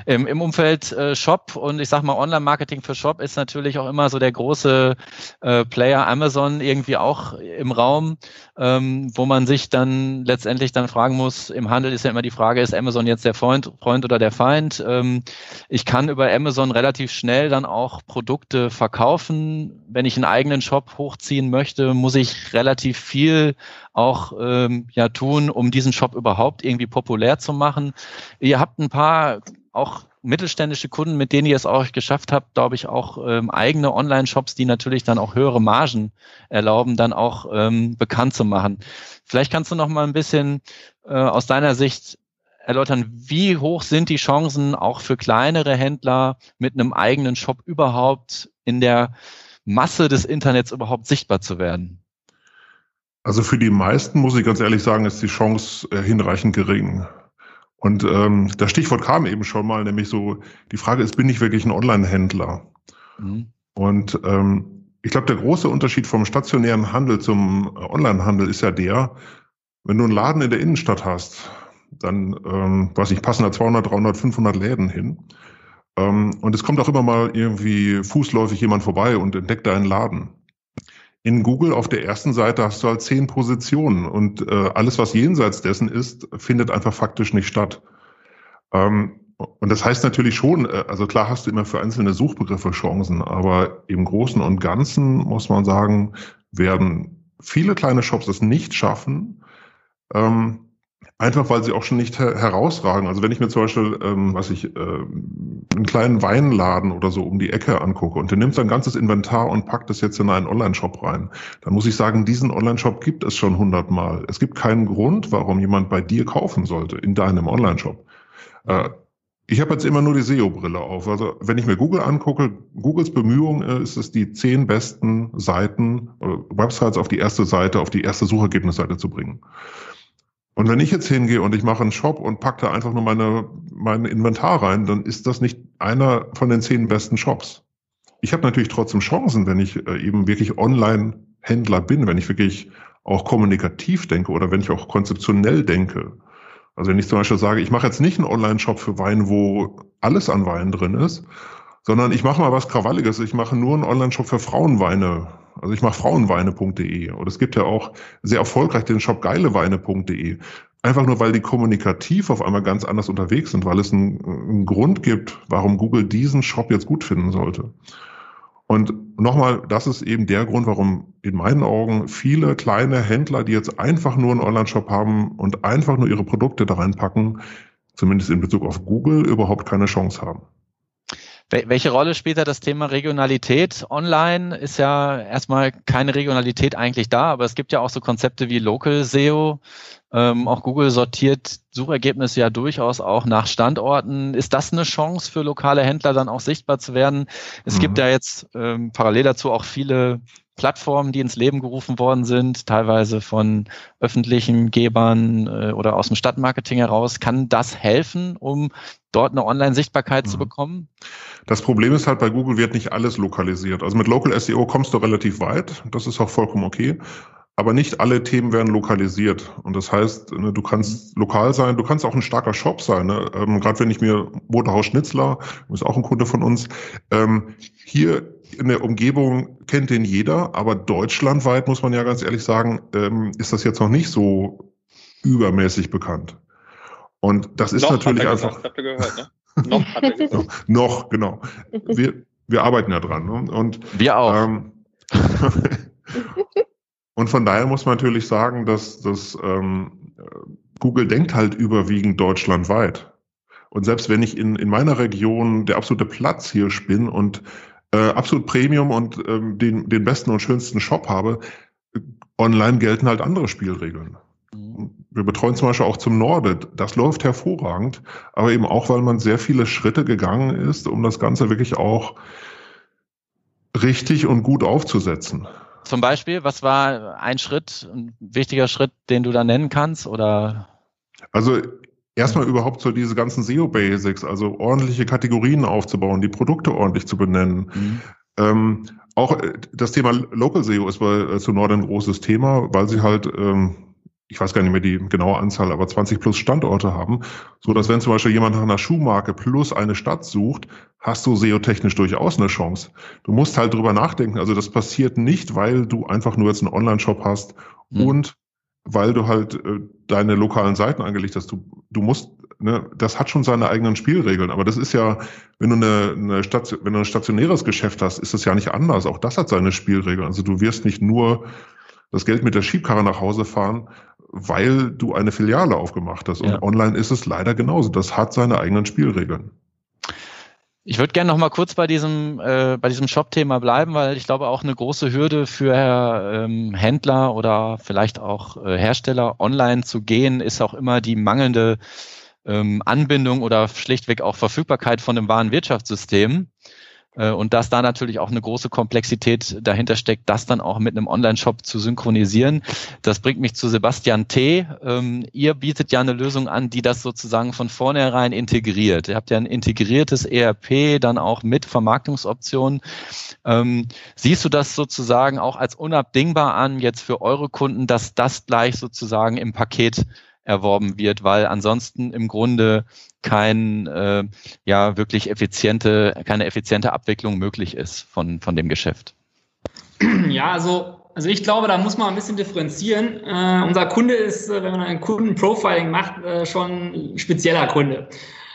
Ähm, Im Umfeld äh, Shop und ich sag mal Online-Marketing für Shop ist natürlich auch immer so der große äh, Player Amazon irgendwie auch im Raum, ähm, wo man sich dann letztendlich dann fragen muss, im Handel ist ja immer die Frage, ist Amazon jetzt der Freund, Freund oder der Feind? Ähm, ich kann über Amazon relativ schnell dann auch Produkte verkaufen. Wenn ich einen eigenen Shop hochziehen möchte, muss muss ich relativ viel auch ähm, ja tun, um diesen Shop überhaupt irgendwie populär zu machen. Ihr habt ein paar auch mittelständische Kunden, mit denen ihr es auch geschafft habt, glaube ich, auch ähm, eigene Online-Shops, die natürlich dann auch höhere Margen erlauben, dann auch ähm, bekannt zu machen. Vielleicht kannst du noch mal ein bisschen äh, aus deiner Sicht erläutern, wie hoch sind die Chancen auch für kleinere Händler mit einem eigenen Shop überhaupt in der Masse des Internets überhaupt sichtbar zu werden? Also für die meisten, muss ich ganz ehrlich sagen, ist die Chance äh, hinreichend gering. Und ähm, das Stichwort kam eben schon mal, nämlich so, die Frage ist, bin ich wirklich ein Online-Händler? Mhm. Und ähm, ich glaube, der große Unterschied vom stationären Handel zum Online-Handel ist ja der, wenn du einen Laden in der Innenstadt hast, dann, ähm, weiß ich, passen da 200, 300, 500 Läden hin. Ähm, und es kommt auch immer mal irgendwie fußläufig jemand vorbei und entdeckt deinen Laden. In Google auf der ersten Seite hast du halt zehn Positionen und äh, alles, was jenseits dessen ist, findet einfach faktisch nicht statt. Ähm, und das heißt natürlich schon, äh, also klar hast du immer für einzelne Suchbegriffe Chancen, aber im Großen und Ganzen muss man sagen, werden viele kleine Shops es nicht schaffen, ähm, Einfach weil sie auch schon nicht her herausragen. Also wenn ich mir zum Beispiel, ähm, was ich, äh, einen kleinen Weinladen oder so um die Ecke angucke und der nimmt sein ganzes Inventar und packt es jetzt in einen Online-Shop rein, dann muss ich sagen, diesen Online-Shop gibt es schon hundertmal. Es gibt keinen Grund, warum jemand bei dir kaufen sollte, in deinem Online-Shop. Äh, ich habe jetzt immer nur die SEO-Brille auf. Also wenn ich mir Google angucke, Googles Bemühung äh, ist es, die zehn besten Seiten oder Websites auf die erste Seite, auf die erste Suchergebnisseite zu bringen. Und wenn ich jetzt hingehe und ich mache einen Shop und packe da einfach nur meine, mein Inventar rein, dann ist das nicht einer von den zehn besten Shops. Ich habe natürlich trotzdem Chancen, wenn ich äh, eben wirklich Online-Händler bin, wenn ich wirklich auch kommunikativ denke oder wenn ich auch konzeptionell denke. Also wenn ich zum Beispiel sage, ich mache jetzt nicht einen Online-Shop für Wein, wo alles an Wein drin ist, sondern ich mache mal was Krawalliges. Ich mache nur einen Online-Shop für Frauenweine also ich mache frauenweine.de und es gibt ja auch sehr erfolgreich den Shop geileweine.de. Einfach nur, weil die kommunikativ auf einmal ganz anders unterwegs sind, weil es einen, einen Grund gibt, warum Google diesen Shop jetzt gut finden sollte. Und nochmal, das ist eben der Grund, warum in meinen Augen viele kleine Händler, die jetzt einfach nur einen Online-Shop haben und einfach nur ihre Produkte da reinpacken, zumindest in Bezug auf Google, überhaupt keine Chance haben. Welche Rolle spielt da das Thema Regionalität? Online ist ja erstmal keine Regionalität eigentlich da, aber es gibt ja auch so Konzepte wie Local SEO. Ähm, auch Google sortiert Suchergebnisse ja durchaus auch nach Standorten. Ist das eine Chance für lokale Händler dann auch sichtbar zu werden? Es mhm. gibt ja jetzt ähm, parallel dazu auch viele Plattformen, die ins Leben gerufen worden sind, teilweise von öffentlichen Gebern äh, oder aus dem Stadtmarketing heraus. Kann das helfen, um dort eine Online-Sichtbarkeit mhm. zu bekommen? Das Problem ist halt, bei Google wird nicht alles lokalisiert. Also mit Local SEO kommst du relativ weit. Das ist auch vollkommen okay. Aber nicht alle Themen werden lokalisiert. Und das heißt, ne, du kannst mhm. lokal sein, du kannst auch ein starker Shop sein. Ne? Ähm, Gerade wenn ich mir Motorhaus Schnitzler, ist auch ein Kunde von uns, ähm, hier in der Umgebung kennt den jeder, aber deutschlandweit muss man ja ganz ehrlich sagen, ähm, ist das jetzt noch nicht so übermäßig bekannt. Und das ist noch natürlich einfach. Gesagt, gehört, ne? Noch, noch, genau. Wir, wir arbeiten ja dran. Ne? Und, wir auch. Ähm, und von daher muss man natürlich sagen, dass, dass ähm, Google denkt halt überwiegend deutschlandweit. Und selbst wenn ich in, in meiner Region der absolute Platz hier bin und äh, absolut Premium und ähm, den, den besten und schönsten Shop habe, online gelten halt andere Spielregeln. Wir betreuen zum Beispiel auch zum Norde. Das läuft hervorragend, aber eben auch, weil man sehr viele Schritte gegangen ist, um das Ganze wirklich auch richtig und gut aufzusetzen. Zum Beispiel, was war ein Schritt, ein wichtiger Schritt, den du da nennen kannst? Oder? Also erstmal überhaupt so diese ganzen SEO-Basics, also ordentliche Kategorien aufzubauen, die Produkte ordentlich zu benennen. Mhm. Ähm, auch äh, das Thema Local SEO ist bei äh, zu Nord ein großes Thema, weil sie halt, ähm, ich weiß gar nicht mehr die genaue Anzahl, aber 20 plus Standorte haben, so dass wenn zum Beispiel jemand nach einer Schuhmarke plus eine Stadt sucht, hast du SEO-technisch durchaus eine Chance. Du musst halt drüber nachdenken. Also das passiert nicht, weil du einfach nur jetzt einen Online-Shop hast mhm. und weil du halt äh, deine lokalen Seiten angelegt hast. Du, du musst, ne, das hat schon seine eigenen Spielregeln. Aber das ist ja, wenn du eine, eine Station, wenn du ein stationäres Geschäft hast, ist das ja nicht anders. Auch das hat seine Spielregeln. Also du wirst nicht nur das Geld mit der Schiebkarre nach Hause fahren, weil du eine Filiale aufgemacht hast. Und ja. online ist es leider genauso. Das hat seine eigenen Spielregeln. Ich würde gerne noch mal kurz bei diesem, äh, bei diesem Shop-Thema bleiben, weil ich glaube, auch eine große Hürde für ähm, Händler oder vielleicht auch äh, Hersteller online zu gehen, ist auch immer die mangelnde ähm, Anbindung oder schlichtweg auch Verfügbarkeit von einem wahren Wirtschaftssystem. Äh, und dass da natürlich auch eine große Komplexität dahinter steckt, das dann auch mit einem Online-Shop zu synchronisieren. Das bringt mich zu Sebastian T. Ähm, ihr bietet ja eine Lösung an, die das sozusagen von vornherein integriert. Ihr habt ja ein integriertes ERP, dann auch mit Vermarktungsoptionen. Ähm, siehst du das sozusagen auch als unabdingbar an, jetzt für eure Kunden, dass das gleich sozusagen im Paket erworben wird, weil ansonsten im Grunde kein äh, ja wirklich effiziente, keine effiziente Abwicklung möglich ist von, von dem Geschäft. Ja, also also ich glaube, da muss man ein bisschen differenzieren. Äh, unser Kunde ist, äh, wenn man ein Kundenprofiling macht, äh, schon ein spezieller Kunde.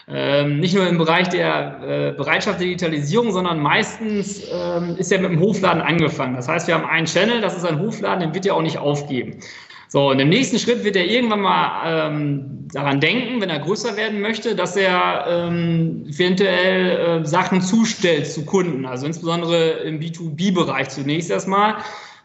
Ähm, nicht nur im Bereich der äh, Bereitschaft der Digitalisierung, sondern meistens ähm, ist er mit dem Hofladen angefangen. Das heißt, wir haben einen Channel, das ist ein Hofladen, den wird er auch nicht aufgeben. So, und im nächsten Schritt wird er irgendwann mal ähm, daran denken, wenn er größer werden möchte, dass er ähm, eventuell äh, Sachen zustellt zu Kunden, also insbesondere im B2B-Bereich zunächst erstmal.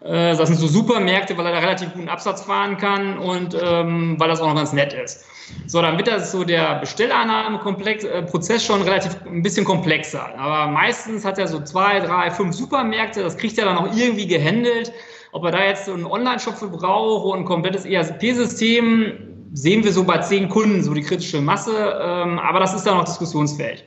Äh, das sind so Supermärkte, weil er da relativ guten Absatz fahren kann und ähm, weil das auch noch ganz nett ist. So, dann wird das so der Bestellannahmeprozess äh, schon relativ ein bisschen komplexer. Aber meistens hat er so zwei, drei, fünf Supermärkte, das kriegt er dann auch irgendwie gehandelt. Ob er da jetzt so einen Online-Shop für braucht und ein komplettes ERP-System, sehen wir so bei zehn Kunden, so die kritische Masse. Ähm, aber das ist dann noch diskussionsfähig.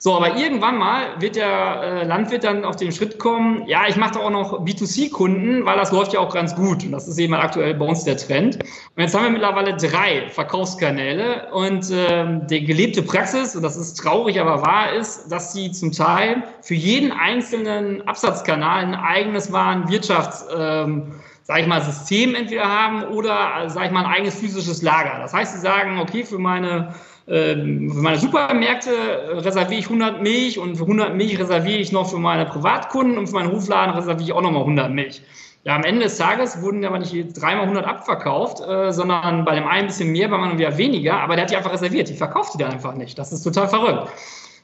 So, aber irgendwann mal wird der äh, Landwirt dann auf den Schritt kommen, ja, ich mache da auch noch B2C-Kunden, weil das läuft ja auch ganz gut. Und das ist eben aktuell bei uns der Trend. Und jetzt haben wir mittlerweile drei Verkaufskanäle und ähm, die gelebte Praxis, und das ist traurig, aber wahr ist, dass sie zum Teil für jeden einzelnen Absatzkanal ein eigenes Warenwirtschafts ähm, sag ich mal, System entweder haben oder, sag ich mal, ein eigenes physisches Lager. Das heißt, sie sagen, okay, für meine für meine Supermärkte reserviere ich 100 Milch und für 100 Milch reserviere ich noch für meine Privatkunden und für meinen Hofladen reserviere ich auch nochmal 100 Milch. Ja, am Ende des Tages wurden aber nicht dreimal 100 abverkauft, äh, sondern bei dem einen ein bisschen mehr, beim anderen wieder weniger, aber der hat die einfach reserviert, die verkauft die dann einfach nicht. Das ist total verrückt.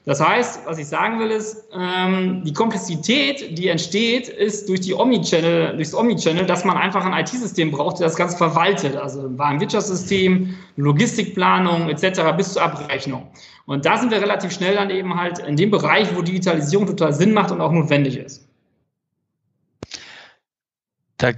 Das heißt, was ich sagen will, ist, ähm, die Komplexität, die entsteht, ist durch die Omnichannel, durchs Omnichannel, dass man einfach ein IT-System braucht, das das Ganze verwaltet. Also ein Warenwirtschaftssystem, Logistikplanung etc. bis zur Abrechnung. Und da sind wir relativ schnell dann eben halt in dem Bereich, wo Digitalisierung total Sinn macht und auch notwendig ist. Da,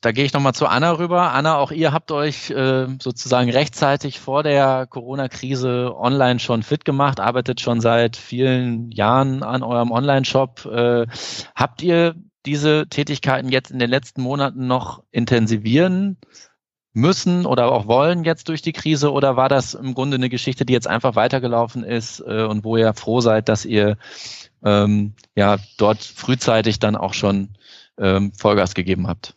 da gehe ich nochmal zu Anna rüber. Anna, auch ihr habt euch äh, sozusagen rechtzeitig vor der Corona-Krise online schon fit gemacht, arbeitet schon seit vielen Jahren an eurem Online-Shop. Äh, habt ihr diese Tätigkeiten jetzt in den letzten Monaten noch intensivieren müssen oder auch wollen jetzt durch die Krise oder war das im Grunde eine Geschichte, die jetzt einfach weitergelaufen ist äh, und wo ihr froh seid, dass ihr ähm, ja dort frühzeitig dann auch schon ähm, Vollgas gegeben habt?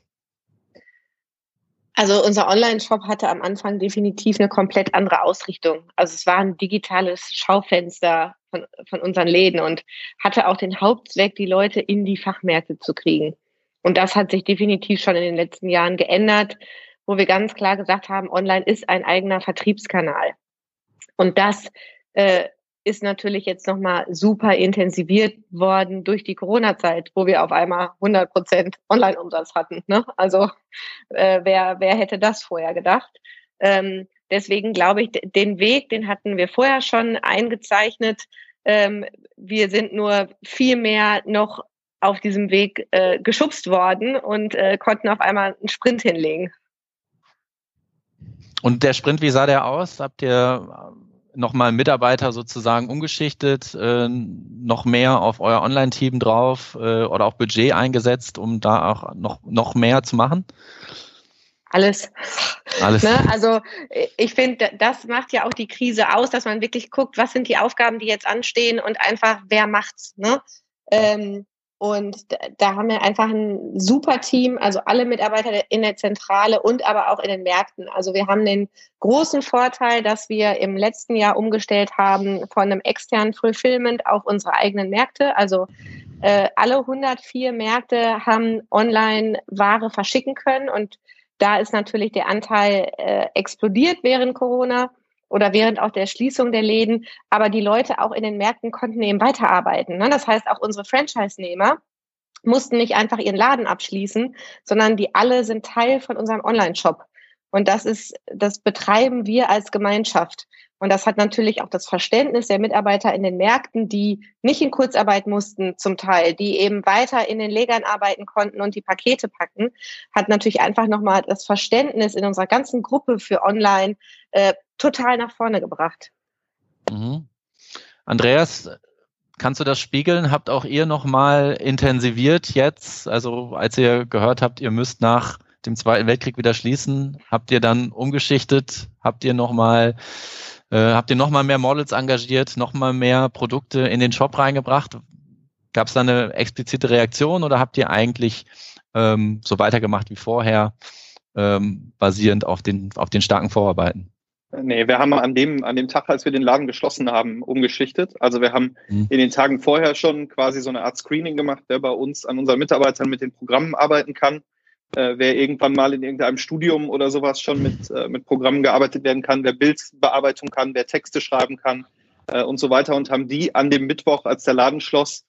Also unser Online-Shop hatte am Anfang definitiv eine komplett andere Ausrichtung. Also es war ein digitales Schaufenster von, von unseren Läden und hatte auch den Hauptzweck, die Leute in die Fachmärkte zu kriegen. Und das hat sich definitiv schon in den letzten Jahren geändert, wo wir ganz klar gesagt haben, online ist ein eigener Vertriebskanal. Und das äh, ist natürlich jetzt nochmal super intensiviert worden durch die Corona-Zeit, wo wir auf einmal 100 Prozent Online-Umsatz hatten. Ne? Also äh, wer, wer hätte das vorher gedacht? Ähm, deswegen glaube ich, den Weg, den hatten wir vorher schon eingezeichnet. Ähm, wir sind nur viel mehr noch auf diesem Weg äh, geschubst worden und äh, konnten auf einmal einen Sprint hinlegen. Und der Sprint, wie sah der aus? Habt ihr nochmal Mitarbeiter sozusagen umgeschichtet, äh, noch mehr auf euer Online-Team drauf äh, oder auch Budget eingesetzt, um da auch noch, noch mehr zu machen? Alles. Alles. Ne? Also ich finde, das macht ja auch die Krise aus, dass man wirklich guckt, was sind die Aufgaben, die jetzt anstehen und einfach, wer macht's. Ne? Ähm, und da haben wir einfach ein super Team, also alle Mitarbeiter in der Zentrale und aber auch in den Märkten. Also wir haben den großen Vorteil, dass wir im letzten Jahr umgestellt haben von einem externen Fulfillment auf unsere eigenen Märkte. Also äh, alle 104 Märkte haben online Ware verschicken können und da ist natürlich der Anteil äh, explodiert während Corona oder während auch der Schließung der Läden. Aber die Leute auch in den Märkten konnten eben weiterarbeiten. Ne? Das heißt, auch unsere Franchise-Nehmer mussten nicht einfach ihren Laden abschließen, sondern die alle sind Teil von unserem Online-Shop. Und das ist, das betreiben wir als Gemeinschaft. Und das hat natürlich auch das Verständnis der Mitarbeiter in den Märkten, die nicht in Kurzarbeit mussten zum Teil, die eben weiter in den Legern arbeiten konnten und die Pakete packen, hat natürlich einfach nochmal das Verständnis in unserer ganzen Gruppe für Online äh, total nach vorne gebracht. Mhm. Andreas, kannst du das spiegeln? Habt auch ihr nochmal intensiviert jetzt, also als ihr gehört habt, ihr müsst nach dem Zweiten Weltkrieg wieder schließen, habt ihr dann umgeschichtet, habt ihr nochmal äh, habt ihr nochmal mehr Models engagiert, nochmal mehr Produkte in den Shop reingebracht? Gab es da eine explizite Reaktion oder habt ihr eigentlich ähm, so weitergemacht wie vorher, ähm, basierend auf den, auf den starken Vorarbeiten? Nee, wir haben an dem, an dem Tag, als wir den Laden geschlossen haben, umgeschichtet. Also wir haben mhm. in den Tagen vorher schon quasi so eine Art Screening gemacht, wer bei uns an unseren Mitarbeitern mit den Programmen arbeiten kann. Äh, wer irgendwann mal in irgendeinem Studium oder sowas schon mit, äh, mit Programmen gearbeitet werden kann, wer Bildbearbeitung kann, wer Texte schreiben kann äh, und so weiter und haben die an dem Mittwoch, als der Laden schloss,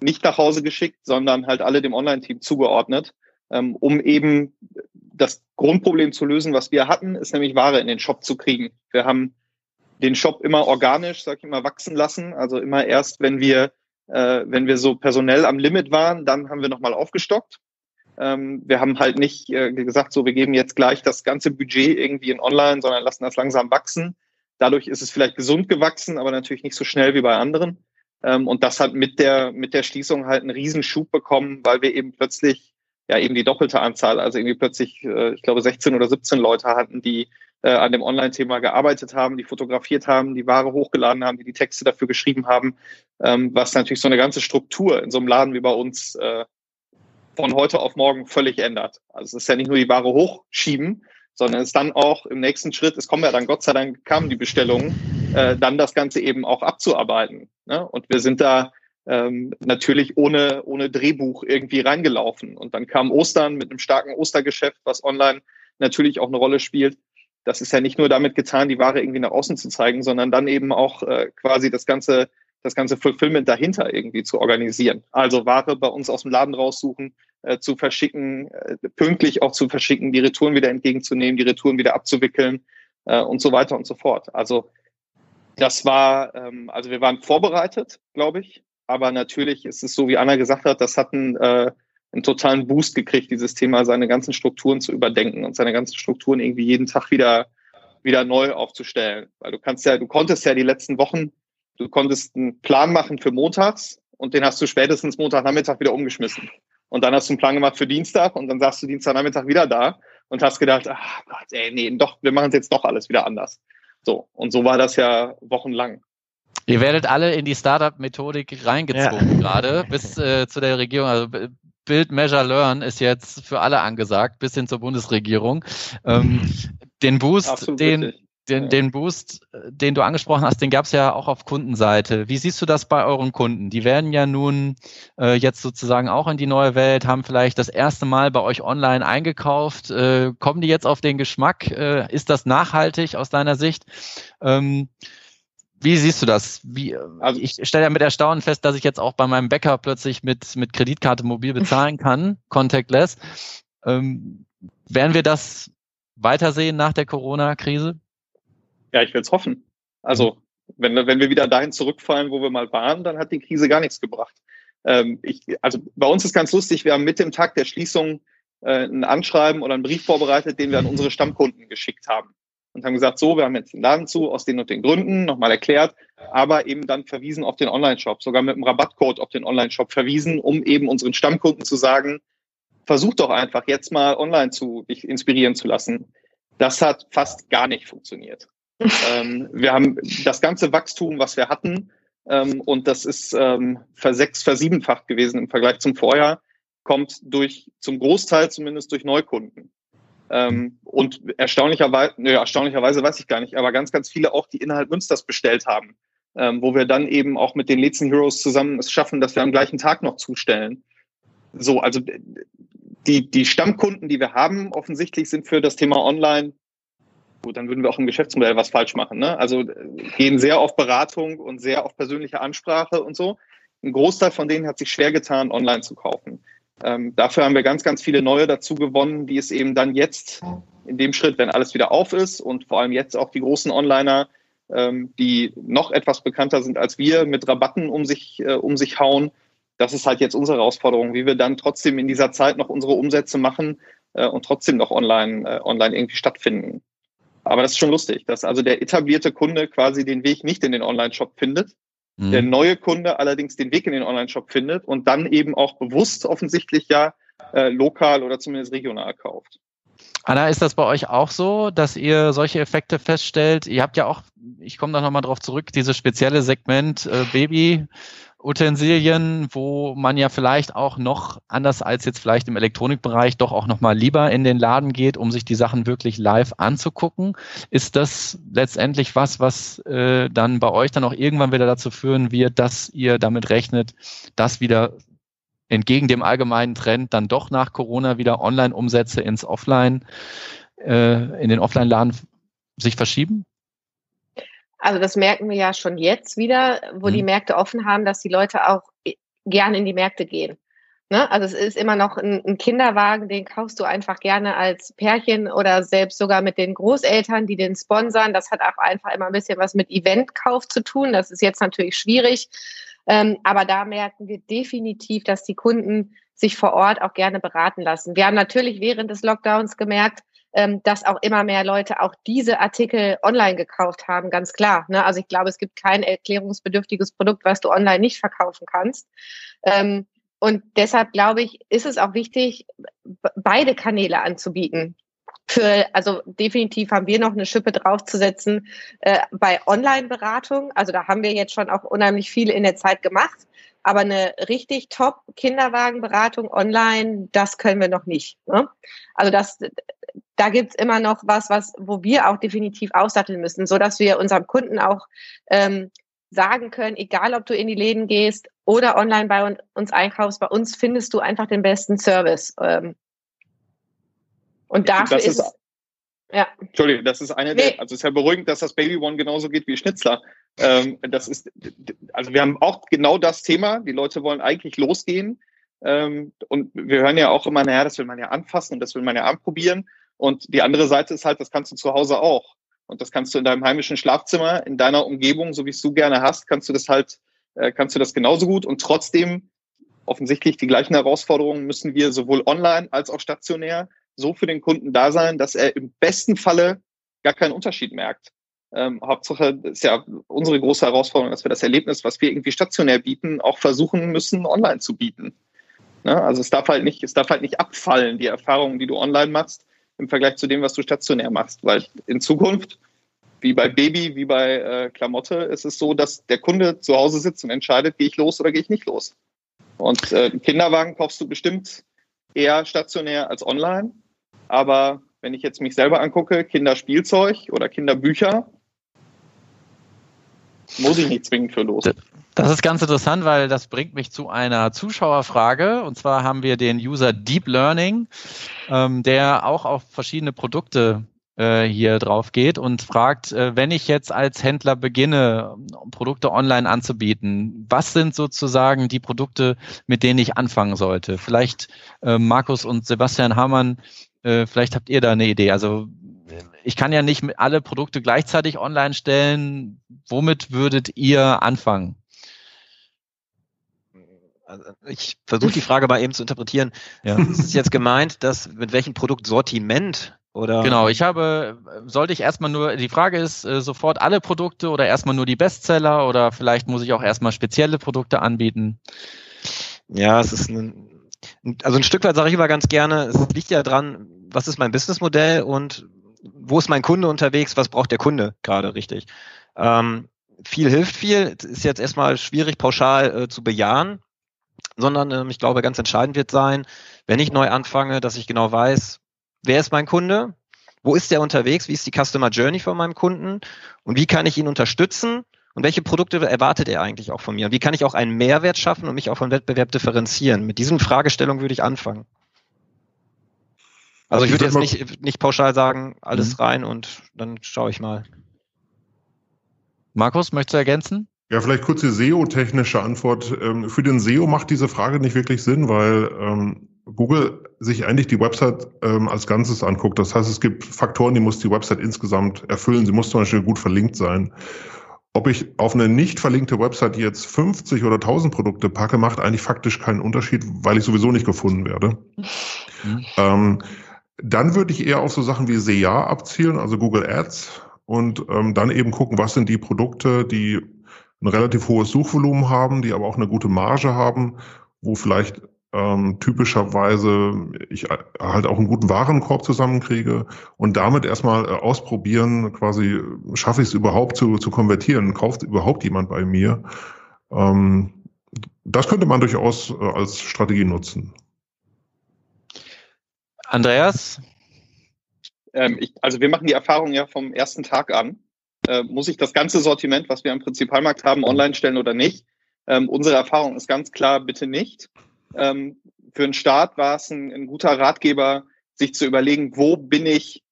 nicht nach Hause geschickt, sondern halt alle dem Online-Team zugeordnet, ähm, um eben das Grundproblem zu lösen, was wir hatten, ist nämlich Ware in den Shop zu kriegen. Wir haben den Shop immer organisch, sag ich mal, wachsen lassen. Also immer erst, wenn wir, äh, wenn wir so personell am Limit waren, dann haben wir nochmal aufgestockt. Ähm, wir haben halt nicht äh, gesagt, so wir geben jetzt gleich das ganze Budget irgendwie in Online, sondern lassen das langsam wachsen. Dadurch ist es vielleicht gesund gewachsen, aber natürlich nicht so schnell wie bei anderen. Ähm, und das hat mit der, mit der Schließung halt einen Riesenschub bekommen, weil wir eben plötzlich ja eben die doppelte Anzahl, also irgendwie plötzlich, äh, ich glaube, 16 oder 17 Leute hatten, die äh, an dem Online-Thema gearbeitet haben, die fotografiert haben, die Ware hochgeladen haben, die die Texte dafür geschrieben haben, ähm, was natürlich so eine ganze Struktur in so einem Laden wie bei uns äh, von heute auf morgen völlig ändert. Also es ist ja nicht nur die Ware hochschieben, sondern es ist dann auch im nächsten Schritt, es kommen ja dann Gott sei Dank kamen die Bestellungen, äh, dann das Ganze eben auch abzuarbeiten. Ne? Und wir sind da ähm, natürlich ohne, ohne Drehbuch irgendwie reingelaufen. Und dann kam Ostern mit einem starken Ostergeschäft, was online natürlich auch eine Rolle spielt. Das ist ja nicht nur damit getan, die Ware irgendwie nach außen zu zeigen, sondern dann eben auch äh, quasi das ganze, das ganze Fulfillment dahinter irgendwie zu organisieren. Also Ware bei uns aus dem Laden raussuchen, äh, zu verschicken, äh, pünktlich auch zu verschicken, die Retouren wieder entgegenzunehmen, die Retouren wieder abzuwickeln äh, und so weiter und so fort. Also das war, ähm, also wir waren vorbereitet, glaube ich. Aber natürlich ist es so, wie Anna gesagt hat, das hat einen, äh, einen totalen Boost gekriegt, dieses Thema, seine ganzen Strukturen zu überdenken und seine ganzen Strukturen irgendwie jeden Tag wieder, wieder neu aufzustellen. Weil du kannst ja, du konntest ja die letzten Wochen, du konntest einen Plan machen für montags und den hast du spätestens Montagnachmittag wieder umgeschmissen. Und dann hast du einen Plan gemacht für Dienstag und dann sagst du Dienstagnachmittag wieder da und hast gedacht, ach Gott, ey, nee, doch, wir machen es jetzt doch alles wieder anders. So. Und so war das ja wochenlang. Ihr werdet alle in die Startup-Methodik reingezogen ja. gerade bis äh, zu der Regierung. Also Build, Measure, Learn ist jetzt für alle angesagt, bis hin zur Bundesregierung. Ähm, den Boost, den, den, den Boost, den du angesprochen hast, den gab es ja auch auf Kundenseite. Wie siehst du das bei euren Kunden? Die werden ja nun äh, jetzt sozusagen auch in die neue Welt, haben vielleicht das erste Mal bei euch online eingekauft. Äh, kommen die jetzt auf den Geschmack? Äh, ist das nachhaltig aus deiner Sicht? Ähm, wie siehst du das? Wie, also, ich stelle ja mit Erstaunen fest, dass ich jetzt auch bei meinem Bäcker plötzlich mit, mit Kreditkarte mobil bezahlen kann, contactless. Ähm, werden wir das weitersehen nach der Corona-Krise? Ja, ich will es hoffen. Also, wenn, wenn wir wieder dahin zurückfallen, wo wir mal waren, dann hat die Krise gar nichts gebracht. Ähm, ich, also bei uns ist ganz lustig, wir haben mit dem Tag der Schließung äh, ein Anschreiben oder einen Brief vorbereitet, den wir an unsere Stammkunden geschickt haben und haben gesagt, so, wir haben jetzt den Laden zu, aus den und den Gründen, nochmal erklärt, aber eben dann verwiesen auf den Online-Shop, sogar mit einem Rabattcode auf den Online-Shop verwiesen, um eben unseren Stammkunden zu sagen, versuch doch einfach jetzt mal online zu dich inspirieren zu lassen. Das hat fast gar nicht funktioniert. ähm, wir haben das ganze Wachstum, was wir hatten, ähm, und das ist ähm, versechs, versiebenfacht gewesen im Vergleich zum Vorjahr, kommt durch, zum Großteil zumindest durch Neukunden. Ähm, und erstaunlicherweise, nö, erstaunlicherweise weiß ich gar nicht, aber ganz, ganz viele auch, die innerhalb Münsters bestellt haben, ähm, wo wir dann eben auch mit den Lezen Heroes zusammen es schaffen, dass wir am gleichen Tag noch zustellen. So, also die, die Stammkunden, die wir haben, offensichtlich sind für das Thema Online, gut, dann würden wir auch im Geschäftsmodell was falsch machen. Ne? Also gehen sehr auf Beratung und sehr auf persönliche Ansprache und so. Ein Großteil von denen hat sich schwer getan, online zu kaufen. Ähm, dafür haben wir ganz, ganz viele neue dazu gewonnen, die es eben dann jetzt in dem Schritt, wenn alles wieder auf ist und vor allem jetzt auch die großen Onliner, ähm, die noch etwas bekannter sind als wir, mit Rabatten um sich, äh, um sich hauen. Das ist halt jetzt unsere Herausforderung, wie wir dann trotzdem in dieser Zeit noch unsere Umsätze machen äh, und trotzdem noch online, äh, online irgendwie stattfinden. Aber das ist schon lustig, dass also der etablierte Kunde quasi den Weg nicht in den Online-Shop findet, mhm. der neue Kunde allerdings den Weg in den Online-Shop findet und dann eben auch bewusst offensichtlich ja äh, lokal oder zumindest regional kauft. Anna, ist das bei euch auch so, dass ihr solche Effekte feststellt? Ihr habt ja auch, ich komme da nochmal drauf zurück, dieses spezielle Segment äh, Baby. Utensilien, wo man ja vielleicht auch noch anders als jetzt vielleicht im Elektronikbereich doch auch noch mal lieber in den Laden geht, um sich die Sachen wirklich live anzugucken. Ist das letztendlich was, was äh, dann bei euch dann auch irgendwann wieder dazu führen wird, dass ihr damit rechnet, dass wieder entgegen dem allgemeinen Trend dann doch nach Corona wieder Online-Umsätze ins Offline, äh, in den Offline-Laden sich verschieben? Also das merken wir ja schon jetzt wieder, wo mhm. die Märkte offen haben, dass die Leute auch gerne in die Märkte gehen. Ne? Also es ist immer noch ein, ein, Kinderwagen, den kaufst du einfach gerne als Pärchen oder selbst sogar mit den Großeltern, die den sponsern. Das hat auch einfach immer ein bisschen was mit Eventkauf zu tun. Das ist jetzt natürlich schwierig. Ähm, aber da merken wir definitiv, dass die Kunden sich vor Ort auch gerne beraten lassen. Wir haben natürlich während des Lockdowns gemerkt, ähm, dass auch immer mehr Leute auch diese Artikel online gekauft haben, ganz klar. Ne? Also ich glaube, es gibt kein erklärungsbedürftiges Produkt, was du online nicht verkaufen kannst. Ähm, und deshalb glaube ich, ist es auch wichtig, beide Kanäle anzubieten. Für, also definitiv haben wir noch eine Schippe draufzusetzen äh, bei Online-Beratung. Also da haben wir jetzt schon auch unheimlich viel in der Zeit gemacht. Aber eine richtig top Kinderwagenberatung online, das können wir noch nicht. Ne? Also das, da gibt's immer noch was, was, wo wir auch definitiv aussatteln müssen, so dass wir unserem Kunden auch ähm, sagen können, egal ob du in die Läden gehst oder online bei uns einkaufst, bei uns findest du einfach den besten Service. Ähm, und dafür ist, ist ja. Entschuldigung, das ist eine nee. der, also es ist ja beruhigend, dass das Baby One genauso geht wie Schnitzler. Ähm, das ist, also wir haben auch genau das Thema. Die Leute wollen eigentlich losgehen. Ähm, und wir hören ja auch immer, naja, das will man ja anfassen und das will man ja anprobieren. Und die andere Seite ist halt, das kannst du zu Hause auch. Und das kannst du in deinem heimischen Schlafzimmer, in deiner Umgebung, so wie es du gerne hast, kannst du das halt, äh, kannst du das genauso gut. Und trotzdem offensichtlich die gleichen Herausforderungen müssen wir sowohl online als auch stationär so für den Kunden da sein, dass er im besten Falle gar keinen Unterschied merkt. Ähm, Hauptsache ist ja unsere große Herausforderung, dass wir das Erlebnis, was wir irgendwie stationär bieten, auch versuchen müssen, online zu bieten. Ne? Also es darf halt nicht, es darf halt nicht abfallen, die Erfahrungen, die du online machst, im Vergleich zu dem, was du stationär machst. Weil in Zukunft, wie bei Baby, wie bei äh, Klamotte, ist es so, dass der Kunde zu Hause sitzt und entscheidet, gehe ich los oder gehe ich nicht los. Und äh, Kinderwagen kaufst du bestimmt eher stationär als online. Aber wenn ich jetzt mich selber angucke, Kinderspielzeug oder Kinderbücher, muss ich nicht zwingend für los. Das ist ganz interessant, weil das bringt mich zu einer Zuschauerfrage. Und zwar haben wir den User Deep Learning, ähm, der auch auf verschiedene Produkte äh, hier drauf geht und fragt, äh, wenn ich jetzt als Händler beginne, Produkte online anzubieten, was sind sozusagen die Produkte, mit denen ich anfangen sollte? Vielleicht äh, Markus und Sebastian Hamann, äh, vielleicht habt ihr da eine Idee. Also ich kann ja nicht alle Produkte gleichzeitig online stellen. Womit würdet ihr anfangen? Also ich versuche die Frage mal eben zu interpretieren. Ja. Ist es jetzt gemeint, dass mit welchem Produktsortiment oder? Genau, ich habe, sollte ich erstmal nur, die Frage ist äh, sofort alle Produkte oder erstmal nur die Bestseller oder vielleicht muss ich auch erstmal spezielle Produkte anbieten? Ja, es ist ein, also ein Stück weit sage ich immer ganz gerne, es liegt ja dran, was ist mein Businessmodell und wo ist mein Kunde unterwegs, was braucht der Kunde gerade richtig. Ähm, viel hilft viel, ist jetzt erstmal schwierig pauschal äh, zu bejahen sondern ähm, ich glaube, ganz entscheidend wird sein, wenn ich neu anfange, dass ich genau weiß, wer ist mein Kunde, wo ist der unterwegs, wie ist die Customer Journey von meinem Kunden und wie kann ich ihn unterstützen und welche Produkte erwartet er eigentlich auch von mir und wie kann ich auch einen Mehrwert schaffen und mich auch vom Wettbewerb differenzieren. Mit diesen Fragestellungen würde ich anfangen. Also ich würde jetzt nicht, nicht pauschal sagen, alles mhm. rein und dann schaue ich mal. Markus, möchtest du ergänzen? Ja, vielleicht kurz die SEO-technische Antwort. Ähm, für den SEO macht diese Frage nicht wirklich Sinn, weil ähm, Google sich eigentlich die Website ähm, als Ganzes anguckt. Das heißt, es gibt Faktoren, die muss die Website insgesamt erfüllen. Sie muss zum Beispiel gut verlinkt sein. Ob ich auf eine nicht verlinkte Website jetzt 50 oder 1000 Produkte packe, macht eigentlich faktisch keinen Unterschied, weil ich sowieso nicht gefunden werde. Mhm. Ähm, dann würde ich eher auf so Sachen wie SEA abzielen, also Google Ads, und ähm, dann eben gucken, was sind die Produkte, die ein relativ hohes Suchvolumen haben, die aber auch eine gute Marge haben, wo vielleicht ähm, typischerweise ich halt auch einen guten Warenkorb zusammenkriege und damit erstmal äh, ausprobieren, quasi schaffe ich es überhaupt zu, zu konvertieren, kauft überhaupt jemand bei mir. Ähm, das könnte man durchaus äh, als Strategie nutzen. Andreas? Ähm, ich, also wir machen die Erfahrung ja vom ersten Tag an. Äh, muss ich das ganze Sortiment, was wir im Prinzipalmarkt haben, online stellen oder nicht? Ähm, unsere Erfahrung ist ganz klar, bitte nicht. Ähm, für einen Start war es ein, ein guter Ratgeber, sich zu überlegen, wo bin ich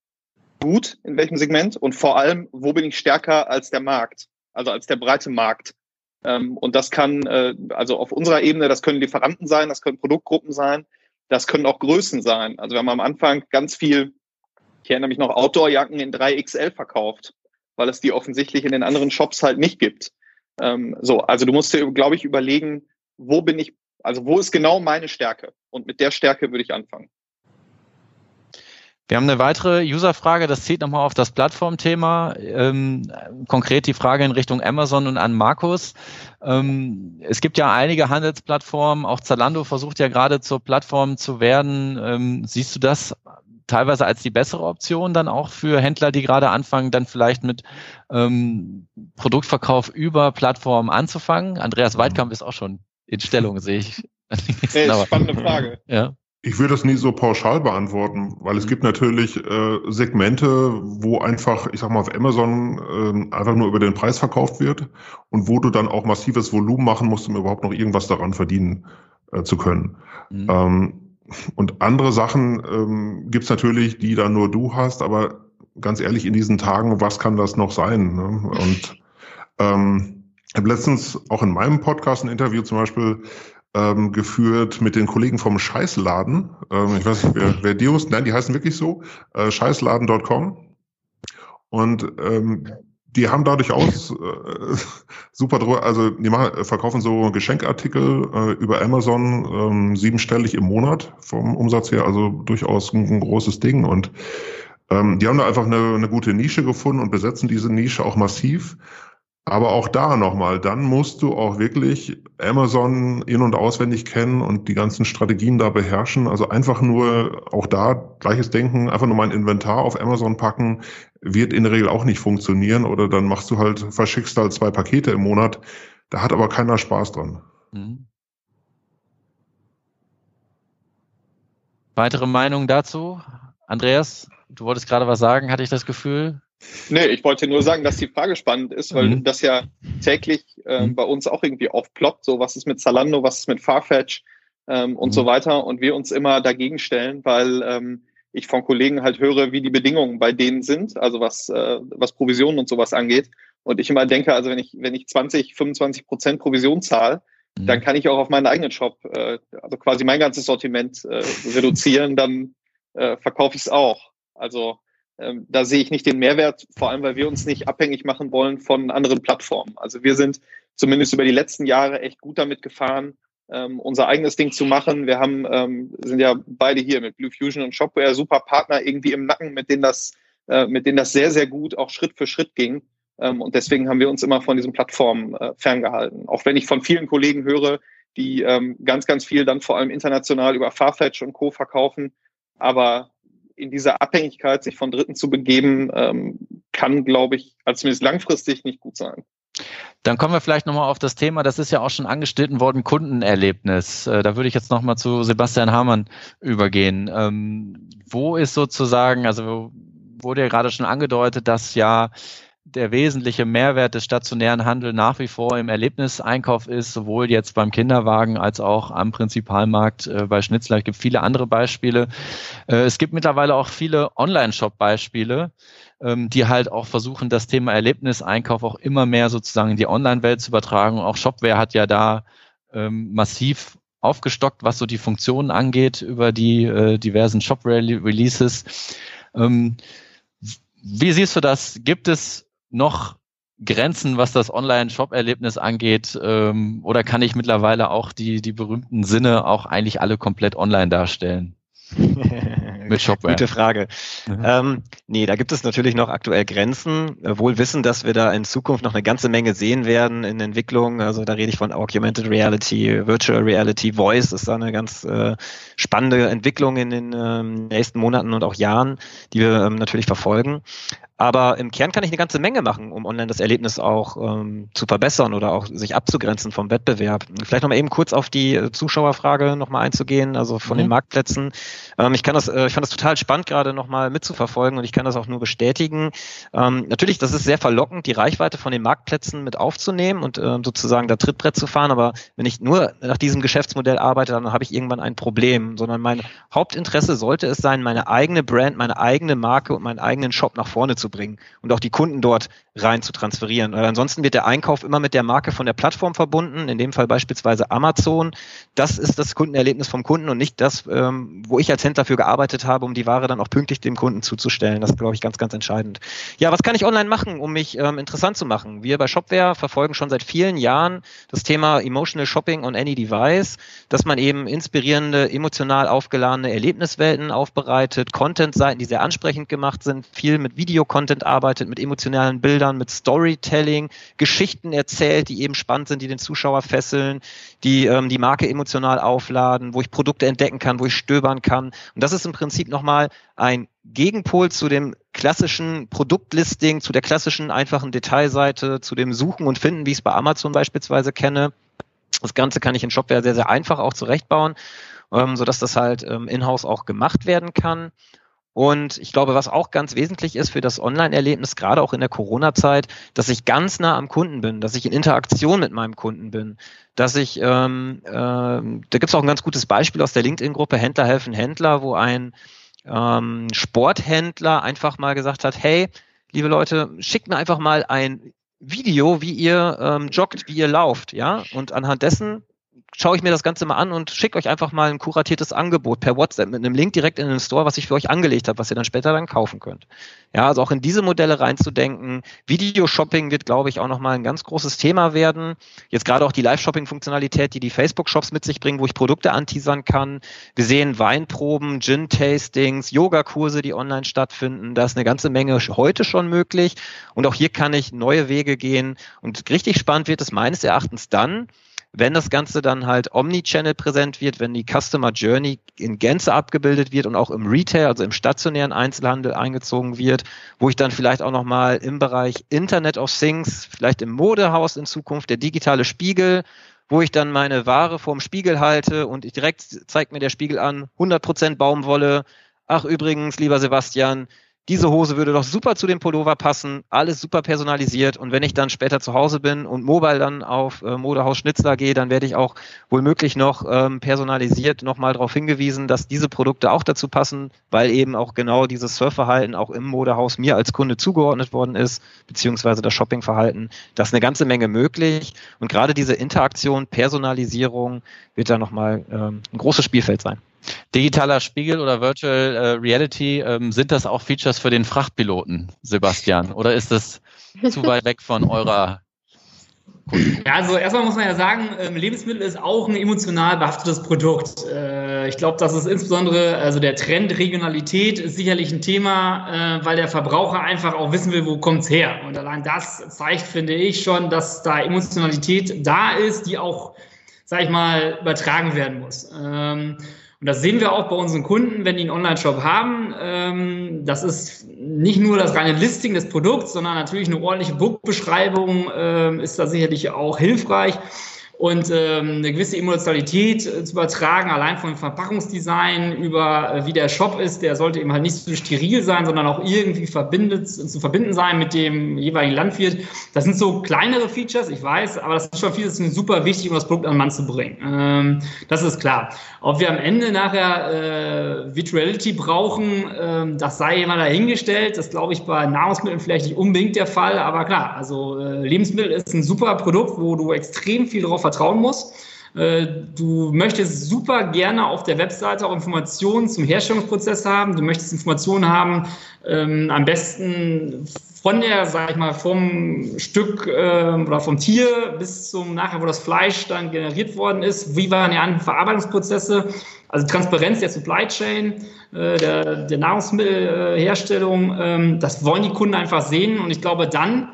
gut, in welchem Segment und vor allem, wo bin ich stärker als der Markt, also als der breite Markt. Ähm, und das kann, äh, also auf unserer Ebene, das können Lieferanten sein, das können Produktgruppen sein, das können auch Größen sein. Also wir haben am Anfang ganz viel, ich erinnere mich noch, Outdoor-Jacken in 3XL verkauft, weil es die offensichtlich in den anderen Shops halt nicht gibt. Ähm, so, also du musst dir, glaube ich, überlegen, wo bin ich also wo ist genau meine Stärke? Und mit der Stärke würde ich anfangen. Wir haben eine weitere Userfrage, das zieht nochmal auf das Plattformthema. Ähm, konkret die Frage in Richtung Amazon und an Markus. Ähm, es gibt ja einige Handelsplattformen, auch Zalando versucht ja gerade zur Plattform zu werden. Ähm, siehst du das teilweise als die bessere Option dann auch für Händler, die gerade anfangen, dann vielleicht mit ähm, Produktverkauf über Plattformen anzufangen? Andreas Weidkamp ist auch schon in Stellung, sehe ich. Hey, spannende Frage. Ja. Ich würde das nie so pauschal beantworten, weil es mhm. gibt natürlich äh, Segmente, wo einfach, ich sag mal, auf Amazon äh, einfach nur über den Preis verkauft wird und wo du dann auch massives Volumen machen musst, um überhaupt noch irgendwas daran verdienen äh, zu können. Mhm. Ähm, und andere Sachen ähm, gibt natürlich, die dann nur du hast, aber ganz ehrlich, in diesen Tagen, was kann das noch sein? Ne? Und ähm, ich habe letztens auch in meinem Podcast ein Interview zum Beispiel ähm, geführt mit den Kollegen vom Scheißladen. Ähm, ich weiß nicht, wer, wer die hosten. Nein, die heißen wirklich so. Äh, Scheißladen.com. Und ähm, die haben dadurch aus äh, super, also die machen, verkaufen so Geschenkartikel äh, über Amazon ähm, siebenstellig im Monat vom Umsatz her, also durchaus ein, ein großes Ding. Und ähm, die haben da einfach eine, eine gute Nische gefunden und besetzen diese Nische auch massiv. Aber auch da nochmal, dann musst du auch wirklich Amazon in- und auswendig kennen und die ganzen Strategien da beherrschen. Also einfach nur auch da gleiches Denken, einfach nur mein Inventar auf Amazon packen, wird in der Regel auch nicht funktionieren. Oder dann machst du halt, verschickst halt zwei Pakete im Monat. Da hat aber keiner Spaß dran. Mhm. Weitere Meinung dazu? Andreas, du wolltest gerade was sagen, hatte ich das Gefühl? Nee, ich wollte nur sagen, dass die Frage spannend ist, weil mhm. das ja täglich äh, bei uns auch irgendwie aufploppt. So, was ist mit Zalando, was ist mit Farfetch ähm, und mhm. so weiter. Und wir uns immer dagegen stellen, weil ähm, ich von Kollegen halt höre, wie die Bedingungen bei denen sind, also was, äh, was Provisionen und sowas angeht. Und ich immer denke, also wenn ich, wenn ich 20, 25 Prozent Provision zahle, mhm. dann kann ich auch auf meinen eigenen Shop, äh, also quasi mein ganzes Sortiment äh, reduzieren, dann äh, verkaufe ich es auch. Also da sehe ich nicht den Mehrwert, vor allem weil wir uns nicht abhängig machen wollen von anderen Plattformen. Also wir sind zumindest über die letzten Jahre echt gut damit gefahren, ähm, unser eigenes Ding zu machen. Wir haben, ähm, sind ja beide hier mit Blue Fusion und Shopware super Partner irgendwie im Nacken, mit denen das, äh, mit denen das sehr, sehr gut auch Schritt für Schritt ging. Ähm, und deswegen haben wir uns immer von diesen Plattformen äh, ferngehalten. Auch wenn ich von vielen Kollegen höre, die ähm, ganz, ganz viel dann vor allem international über Farfetch und Co. verkaufen. Aber in dieser Abhängigkeit sich von Dritten zu begeben, ähm, kann, glaube ich, also zumindest langfristig nicht gut sein. Dann kommen wir vielleicht nochmal auf das Thema, das ist ja auch schon angeschnitten worden, Kundenerlebnis. Äh, da würde ich jetzt nochmal zu Sebastian Hamann übergehen. Ähm, wo ist sozusagen, also wurde ja gerade schon angedeutet, dass ja der wesentliche Mehrwert des stationären Handels nach wie vor im Erlebniseinkauf ist, sowohl jetzt beim Kinderwagen als auch am Prinzipalmarkt äh, bei Schnitzler. Es gibt viele andere Beispiele. Äh, es gibt mittlerweile auch viele Online-Shop-Beispiele, ähm, die halt auch versuchen, das Thema Erlebniseinkauf auch immer mehr sozusagen in die Online-Welt zu übertragen. Auch Shopware hat ja da ähm, massiv aufgestockt, was so die Funktionen angeht über die äh, diversen Shopware-Releases. Ähm, wie siehst du das? Gibt es noch Grenzen, was das Online-Shop-Erlebnis angeht? Ähm, oder kann ich mittlerweile auch die, die berühmten Sinne auch eigentlich alle komplett online darstellen? Mit Shopware. Gute Frage. Mhm. Ähm, nee, da gibt es natürlich noch aktuell Grenzen. Wohl wissen, dass wir da in Zukunft noch eine ganze Menge sehen werden in Entwicklung. Also da rede ich von Augmented Reality, Virtual Reality, Voice ist da eine ganz äh, spannende Entwicklung in den ähm, nächsten Monaten und auch Jahren, die wir ähm, natürlich verfolgen. Aber im Kern kann ich eine ganze Menge machen, um online das Erlebnis auch ähm, zu verbessern oder auch sich abzugrenzen vom Wettbewerb. Vielleicht nochmal eben kurz auf die äh, Zuschauerfrage nochmal einzugehen, also von mhm. den Marktplätzen. Ähm, ich kann das, äh, ich fand das total spannend, gerade nochmal mitzuverfolgen und ich kann das auch nur bestätigen. Ähm, natürlich, das ist sehr verlockend, die Reichweite von den Marktplätzen mit aufzunehmen und äh, sozusagen da Trittbrett zu fahren. Aber wenn ich nur nach diesem Geschäftsmodell arbeite, dann habe ich irgendwann ein Problem. Sondern mein Hauptinteresse sollte es sein, meine eigene Brand, meine eigene Marke und meinen eigenen Shop nach vorne zu bringen und auch die Kunden dort rein zu transferieren. Weil ansonsten wird der Einkauf immer mit der Marke von der Plattform verbunden, in dem Fall beispielsweise Amazon. Das ist das Kundenerlebnis vom Kunden und nicht das, ähm, wo ich als Händler dafür gearbeitet habe, um die Ware dann auch pünktlich dem Kunden zuzustellen. Das ist, glaube ich, ganz, ganz entscheidend. Ja, was kann ich online machen, um mich ähm, interessant zu machen? Wir bei Shopware verfolgen schon seit vielen Jahren das Thema Emotional Shopping on Any Device, dass man eben inspirierende, emotional aufgeladene Erlebniswelten aufbereitet, Content-Seiten, die sehr ansprechend gemacht sind, viel mit Videocontent arbeitet, mit emotionalen Bildern Bildern, mit Storytelling, Geschichten erzählt, die eben spannend sind, die den Zuschauer fesseln, die ähm, die Marke emotional aufladen, wo ich Produkte entdecken kann, wo ich stöbern kann. Und das ist im Prinzip nochmal ein Gegenpol zu dem klassischen Produktlisting, zu der klassischen einfachen Detailseite, zu dem Suchen und Finden, wie ich es bei Amazon beispielsweise kenne. Das Ganze kann ich in Shopware sehr, sehr einfach auch zurechtbauen, ähm, sodass das halt ähm, in-house auch gemacht werden kann. Und ich glaube, was auch ganz wesentlich ist für das Online-Erlebnis, gerade auch in der Corona-Zeit, dass ich ganz nah am Kunden bin, dass ich in Interaktion mit meinem Kunden bin, dass ich, ähm, äh, da gibt es auch ein ganz gutes Beispiel aus der LinkedIn-Gruppe Händler helfen Händler, wo ein ähm, Sporthändler einfach mal gesagt hat, hey, liebe Leute, schickt mir einfach mal ein Video, wie ihr ähm, joggt, wie ihr lauft, ja, und anhand dessen schaue ich mir das Ganze mal an und schicke euch einfach mal ein kuratiertes Angebot per WhatsApp mit einem Link direkt in den Store, was ich für euch angelegt habe, was ihr dann später dann kaufen könnt. Ja, also auch in diese Modelle reinzudenken. Videoshopping wird, glaube ich, auch nochmal ein ganz großes Thema werden. Jetzt gerade auch die Live-Shopping-Funktionalität, die die Facebook-Shops mit sich bringen, wo ich Produkte anteasern kann. Wir sehen Weinproben, Gin-Tastings, Yogakurse, die online stattfinden. Da ist eine ganze Menge heute schon möglich. Und auch hier kann ich neue Wege gehen. Und richtig spannend wird es meines Erachtens dann, wenn das Ganze dann halt Omnichannel präsent wird, wenn die Customer Journey in Gänze abgebildet wird und auch im Retail, also im stationären Einzelhandel eingezogen wird, wo ich dann vielleicht auch nochmal im Bereich Internet of Things, vielleicht im Modehaus in Zukunft, der digitale Spiegel, wo ich dann meine Ware vorm Spiegel halte und direkt zeigt mir der Spiegel an, 100% Baumwolle. Ach übrigens, lieber Sebastian, diese Hose würde doch super zu dem Pullover passen, alles super personalisiert und wenn ich dann später zu Hause bin und mobile dann auf äh, Modehaus Schnitzler gehe, dann werde ich auch wohl möglich noch ähm, personalisiert nochmal darauf hingewiesen, dass diese Produkte auch dazu passen, weil eben auch genau dieses Surfverhalten auch im Modehaus mir als Kunde zugeordnet worden ist, beziehungsweise das Shoppingverhalten. Das ist eine ganze Menge möglich und gerade diese Interaktion, Personalisierung wird da nochmal ähm, ein großes Spielfeld sein. Digitaler Spiegel oder Virtual äh, Reality, ähm, sind das auch Features für den Frachtpiloten, Sebastian? Oder ist das zu weit weg von eurer ja, also erstmal muss man ja sagen, ähm, Lebensmittel ist auch ein emotional behaftetes Produkt. Äh, ich glaube, das ist insbesondere, also der Trend Regionalität ist sicherlich ein Thema, äh, weil der Verbraucher einfach auch wissen will, wo kommt's her. Und allein das zeigt, finde ich schon, dass da Emotionalität da ist, die auch, sag ich mal, übertragen werden muss. Und das sehen wir auch bei unseren Kunden, wenn die einen Online-Shop haben. Ähm, das ist nicht nur das reine Listing des Produkts, sondern natürlich eine ordentliche Bookbeschreibung ähm, ist da sicherlich auch hilfreich und ähm, eine gewisse Emotionalität äh, zu übertragen, allein vom Verpackungsdesign über äh, wie der Shop ist, der sollte eben halt nicht so steril sein, sondern auch irgendwie verbindet, zu verbinden sein mit dem jeweiligen Landwirt. Das sind so kleinere Features, ich weiß, aber das ist schon vieles super wichtig, um das Produkt an den Mann zu bringen. Ähm, das ist klar. Ob wir am Ende nachher äh, Virtuality brauchen, ähm, das sei immer dahingestellt. Das glaube ich bei Nahrungsmitteln vielleicht nicht unbedingt der Fall, aber klar, also äh, Lebensmittel ist ein super Produkt, wo du extrem viel drauf vertrauen muss. Äh, du möchtest super gerne auf der Webseite auch Informationen zum Herstellungsprozess haben. Du möchtest Informationen haben, ähm, am besten von der, sag ich mal, vom Stück äh, oder vom Tier bis zum nachher, wo das Fleisch dann generiert worden ist. Wie waren die anderen Verarbeitungsprozesse? Also Transparenz der Supply Chain, äh, der, der Nahrungsmittelherstellung, ähm, das wollen die Kunden einfach sehen. Und ich glaube, dann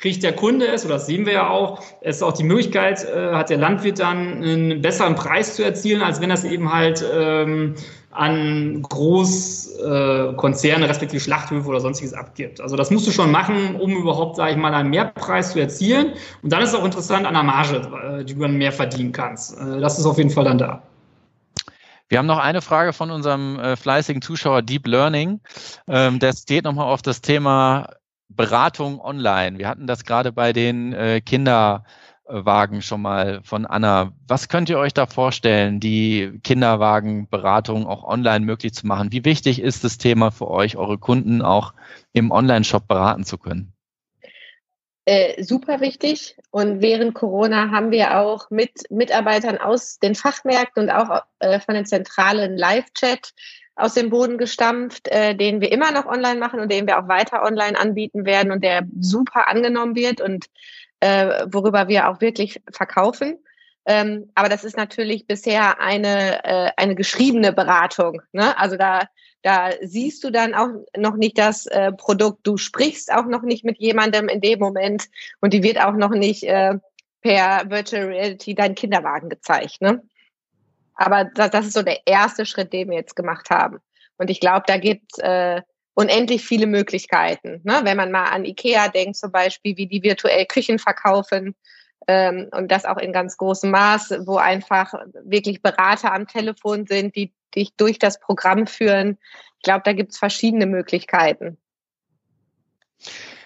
kriegt der Kunde es, oder das sehen wir ja auch, es ist auch die Möglichkeit, äh, hat der Landwirt dann einen besseren Preis zu erzielen, als wenn das eben halt ähm, an Großkonzerne, äh, respektive Schlachthöfe oder sonstiges abgibt. Also das musst du schon machen, um überhaupt, sage ich mal, einen Mehrpreis zu erzielen. Und dann ist es auch interessant an der Marge, äh, die du dann mehr verdienen kannst. Äh, das ist auf jeden Fall dann da. Wir haben noch eine Frage von unserem äh, fleißigen Zuschauer Deep Learning. Ähm, der steht nochmal auf das Thema Beratung online. Wir hatten das gerade bei den äh, Kinderwagen schon mal von Anna. Was könnt ihr euch da vorstellen, die Kinderwagenberatung auch online möglich zu machen? Wie wichtig ist das Thema für euch, eure Kunden auch im Online-Shop beraten zu können? Äh, super wichtig. Und während Corona haben wir auch mit Mitarbeitern aus den Fachmärkten und auch äh, von den zentralen Live-Chat aus dem Boden gestampft, äh, den wir immer noch online machen und den wir auch weiter online anbieten werden und der super angenommen wird und äh, worüber wir auch wirklich verkaufen. Ähm, aber das ist natürlich bisher eine, äh, eine geschriebene Beratung. Ne? Also da, da siehst du dann auch noch nicht das äh, Produkt. Du sprichst auch noch nicht mit jemandem in dem Moment und die wird auch noch nicht äh, per Virtual Reality dein Kinderwagen gezeigt. Ne? Aber das, das ist so der erste Schritt, den wir jetzt gemacht haben. Und ich glaube, da gibt äh, unendlich viele Möglichkeiten. Ne? Wenn man mal an Ikea denkt, zum Beispiel, wie die virtuell Küchen verkaufen ähm, und das auch in ganz großem Maß, wo einfach wirklich Berater am Telefon sind, die dich durch das Programm führen. Ich glaube, da gibt es verschiedene Möglichkeiten.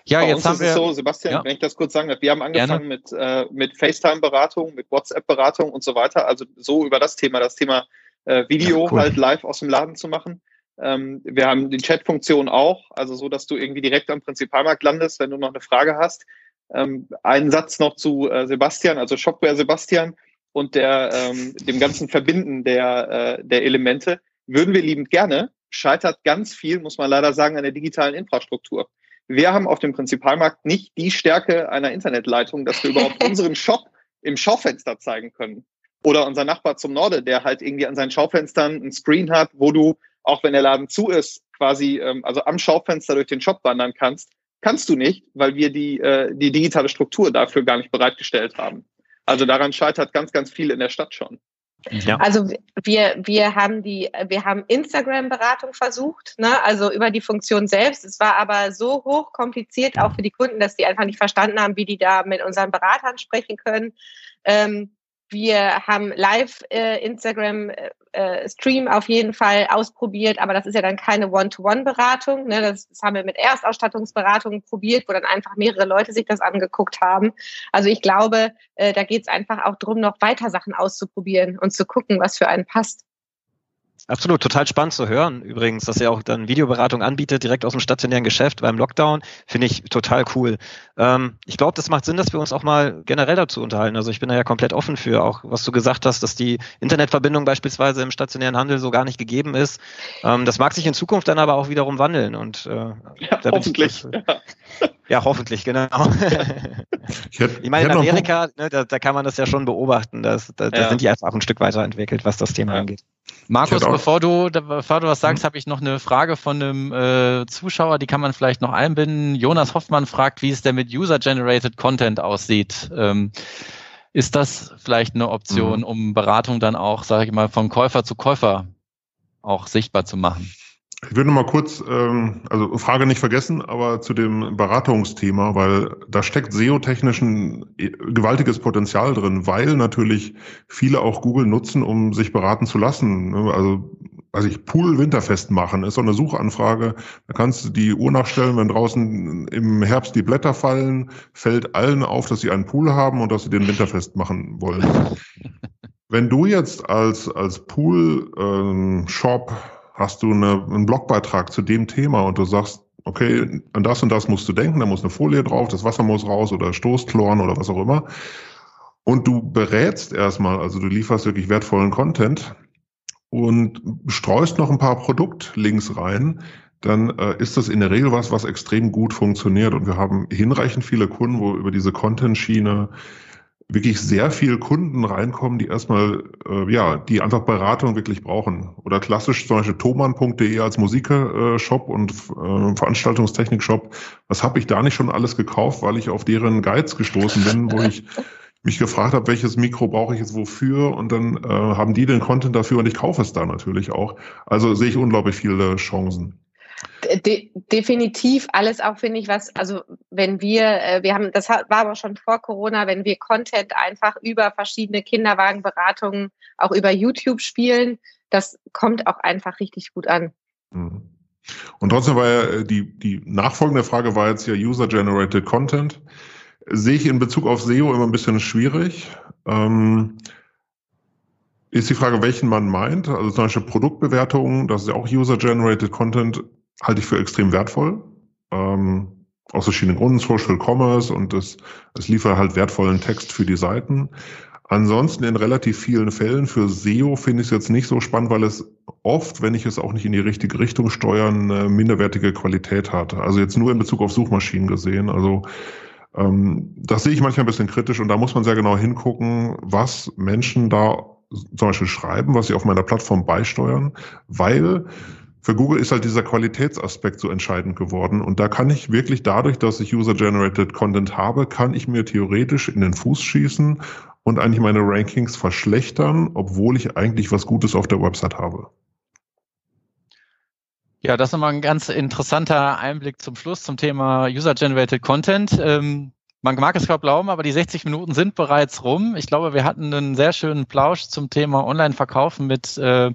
Ja, Bei jetzt haben wir so, Sebastian, ja. wenn ich das kurz sagen darf, wir haben angefangen mit, äh, mit FaceTime-Beratung, mit WhatsApp-Beratung und so weiter. Also so über das Thema, das Thema äh, Video ja, cool. halt live aus dem Laden zu machen. Ähm, wir haben die Chat-Funktion auch, also so, dass du irgendwie direkt am Prinzipalmarkt landest, wenn du noch eine Frage hast. Ähm, einen Satz noch zu äh, Sebastian, also Shopware Sebastian und der, ähm, dem ganzen Verbinden der, äh, der Elemente. Würden wir liebend gerne, scheitert ganz viel, muss man leider sagen, an der digitalen Infrastruktur wir haben auf dem Prinzipalmarkt nicht die Stärke einer Internetleitung, dass wir überhaupt unseren Shop im Schaufenster zeigen können. Oder unser Nachbar zum Norde, der halt irgendwie an seinen Schaufenstern ein Screen hat, wo du, auch wenn der Laden zu ist, quasi ähm, also am Schaufenster durch den Shop wandern kannst, kannst du nicht, weil wir die, äh, die digitale Struktur dafür gar nicht bereitgestellt haben. Also daran scheitert ganz, ganz viel in der Stadt schon. Ja. Also wir, wir haben die, wir haben Instagram-Beratung versucht, ne? also über die Funktion selbst. Es war aber so hoch kompliziert auch für die Kunden, dass die einfach nicht verstanden haben, wie die da mit unseren Beratern sprechen können. Ähm, wir haben live äh, äh, äh, Stream auf jeden Fall ausprobiert, aber das ist ja dann keine One-to-One-Beratung. Ne? Das, das haben wir mit Erstausstattungsberatungen probiert, wo dann einfach mehrere Leute sich das angeguckt haben. Also ich glaube, äh, da geht es einfach auch darum, noch weiter Sachen auszuprobieren und zu gucken, was für einen passt. Absolut, total spannend zu hören. Übrigens, dass er auch dann Videoberatung anbietet, direkt aus dem stationären Geschäft beim Lockdown, finde ich total cool. Ähm, ich glaube, das macht Sinn, dass wir uns auch mal generell dazu unterhalten. Also ich bin da ja komplett offen für, auch was du gesagt hast, dass die Internetverbindung beispielsweise im stationären Handel so gar nicht gegeben ist. Ähm, das mag sich in Zukunft dann aber auch wiederum wandeln. Und äh, ja, hoffentlich. Ich, ja. Ja. hoffentlich, genau. ich, hätte, ich meine, in Amerika, ne, da, da, kann man das ja schon beobachten. Das, da, da sind die einfach auch ein Stück weiterentwickelt, was das Thema angeht. Markus, bevor du, bevor du was sagst, mhm. habe ich noch eine Frage von einem äh, Zuschauer, die kann man vielleicht noch einbinden. Jonas Hoffmann fragt, wie es denn mit User-Generated Content aussieht. Ähm, ist das vielleicht eine Option, mhm. um Beratung dann auch, sage ich mal, von Käufer zu Käufer auch sichtbar zu machen? Ich würde mal kurz, ähm, also Frage nicht vergessen, aber zu dem Beratungsthema, weil da steckt SEO-technisch ein äh, gewaltiges Potenzial drin, weil natürlich viele auch Google nutzen, um sich beraten zu lassen. Ne? Also, also ich Pool Winterfest machen, ist so eine Suchanfrage. Da kannst du die Uhr nachstellen, wenn draußen im Herbst die Blätter fallen, fällt allen auf, dass sie einen Pool haben und dass sie den Winterfest machen wollen. Wenn du jetzt als, als Pool-Shop ähm, hast du eine, einen Blogbeitrag zu dem Thema und du sagst, okay, an das und das musst du denken, da muss eine Folie drauf, das Wasser muss raus oder Stoßchloren oder was auch immer. Und du berätst erstmal, also du lieferst wirklich wertvollen Content und streust noch ein paar Produktlinks rein, dann äh, ist das in der Regel was, was extrem gut funktioniert. Und wir haben hinreichend viele Kunden, wo über diese Content-Schiene wirklich sehr viele Kunden reinkommen, die erstmal, äh, ja, die einfach Beratung wirklich brauchen. Oder klassisch zum Beispiel thoman.de als Musikshop und äh, Veranstaltungstechnik-Shop. Was habe ich da nicht schon alles gekauft, weil ich auf deren Guides gestoßen bin, wo ich mich gefragt habe, welches Mikro brauche ich jetzt wofür und dann äh, haben die den Content dafür und ich kaufe es da natürlich auch. Also sehe ich unglaublich viele Chancen. De definitiv alles auch, finde ich, was, also wenn wir, äh, wir haben, das war aber schon vor Corona, wenn wir Content einfach über verschiedene Kinderwagenberatungen auch über YouTube spielen, das kommt auch einfach richtig gut an. Mhm. Und trotzdem war ja äh, die, die nachfolgende Frage war jetzt ja User-Generated Content. Sehe ich in Bezug auf SEO immer ein bisschen schwierig. Ähm, ist die Frage, welchen man meint. Also zum Beispiel Produktbewertungen, das ist ja auch User-Generated Content halte ich für extrem wertvoll. Ähm, aus verschiedenen Gründen, Social Commerce und es, es liefert halt wertvollen Text für die Seiten. Ansonsten in relativ vielen Fällen für SEO finde ich es jetzt nicht so spannend, weil es oft, wenn ich es auch nicht in die richtige Richtung steuern, eine minderwertige Qualität hat. Also jetzt nur in Bezug auf Suchmaschinen gesehen. Also ähm, das sehe ich manchmal ein bisschen kritisch und da muss man sehr genau hingucken, was Menschen da zum Beispiel schreiben, was sie auf meiner Plattform beisteuern, weil für Google ist halt dieser Qualitätsaspekt so entscheidend geworden. Und da kann ich wirklich dadurch, dass ich User-Generated Content habe, kann ich mir theoretisch in den Fuß schießen und eigentlich meine Rankings verschlechtern, obwohl ich eigentlich was Gutes auf der Website habe. Ja, das ist nochmal ein ganz interessanter Einblick zum Schluss zum Thema User-Generated Content. Ähm, man mag es kaum glauben, aber die 60 Minuten sind bereits rum. Ich glaube, wir hatten einen sehr schönen Plausch zum Thema Online-Verkaufen mit äh,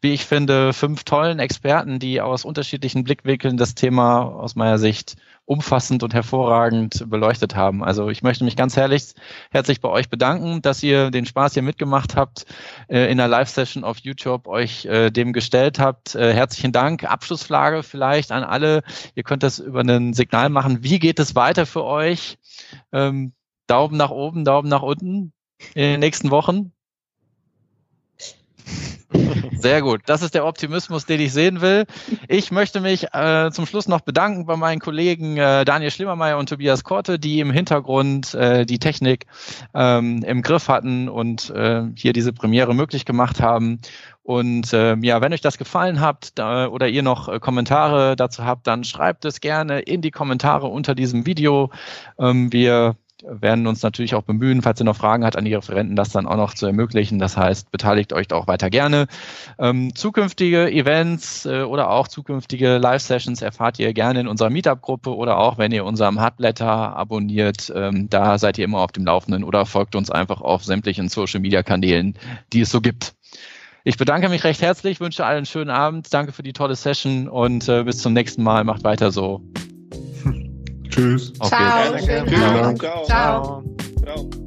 wie ich finde, fünf tollen Experten, die aus unterschiedlichen Blickwinkeln das Thema aus meiner Sicht umfassend und hervorragend beleuchtet haben. Also ich möchte mich ganz herrlich, herzlich bei euch bedanken, dass ihr den Spaß hier mitgemacht habt, äh, in der Live-Session auf YouTube euch äh, dem gestellt habt. Äh, herzlichen Dank. Abschlussfrage vielleicht an alle. Ihr könnt das über ein Signal machen. Wie geht es weiter für euch? Ähm, Daumen nach oben, Daumen nach unten in den nächsten Wochen. Sehr gut. Das ist der Optimismus, den ich sehen will. Ich möchte mich äh, zum Schluss noch bedanken bei meinen Kollegen äh, Daniel Schlimmermeier und Tobias Korte, die im Hintergrund äh, die Technik ähm, im Griff hatten und äh, hier diese Premiere möglich gemacht haben. Und äh, ja, wenn euch das gefallen hat da, oder ihr noch äh, Kommentare dazu habt, dann schreibt es gerne in die Kommentare unter diesem Video. Ähm, wir werden uns natürlich auch bemühen, falls ihr noch Fragen habt an die Referenten, das dann auch noch zu ermöglichen. Das heißt, beteiligt euch auch weiter gerne. Ähm, zukünftige Events äh, oder auch zukünftige Live-Sessions erfahrt ihr gerne in unserer Meetup-Gruppe oder auch, wenn ihr unserem Hardblätter abonniert. Ähm, da seid ihr immer auf dem Laufenden oder folgt uns einfach auf sämtlichen Social-Media-Kanälen, die es so gibt. Ich bedanke mich recht herzlich, wünsche allen einen schönen Abend, danke für die tolle Session und äh, bis zum nächsten Mal. Macht weiter so. Tschüss. Okay. Ciao. Ciao. Ciao. Ciao.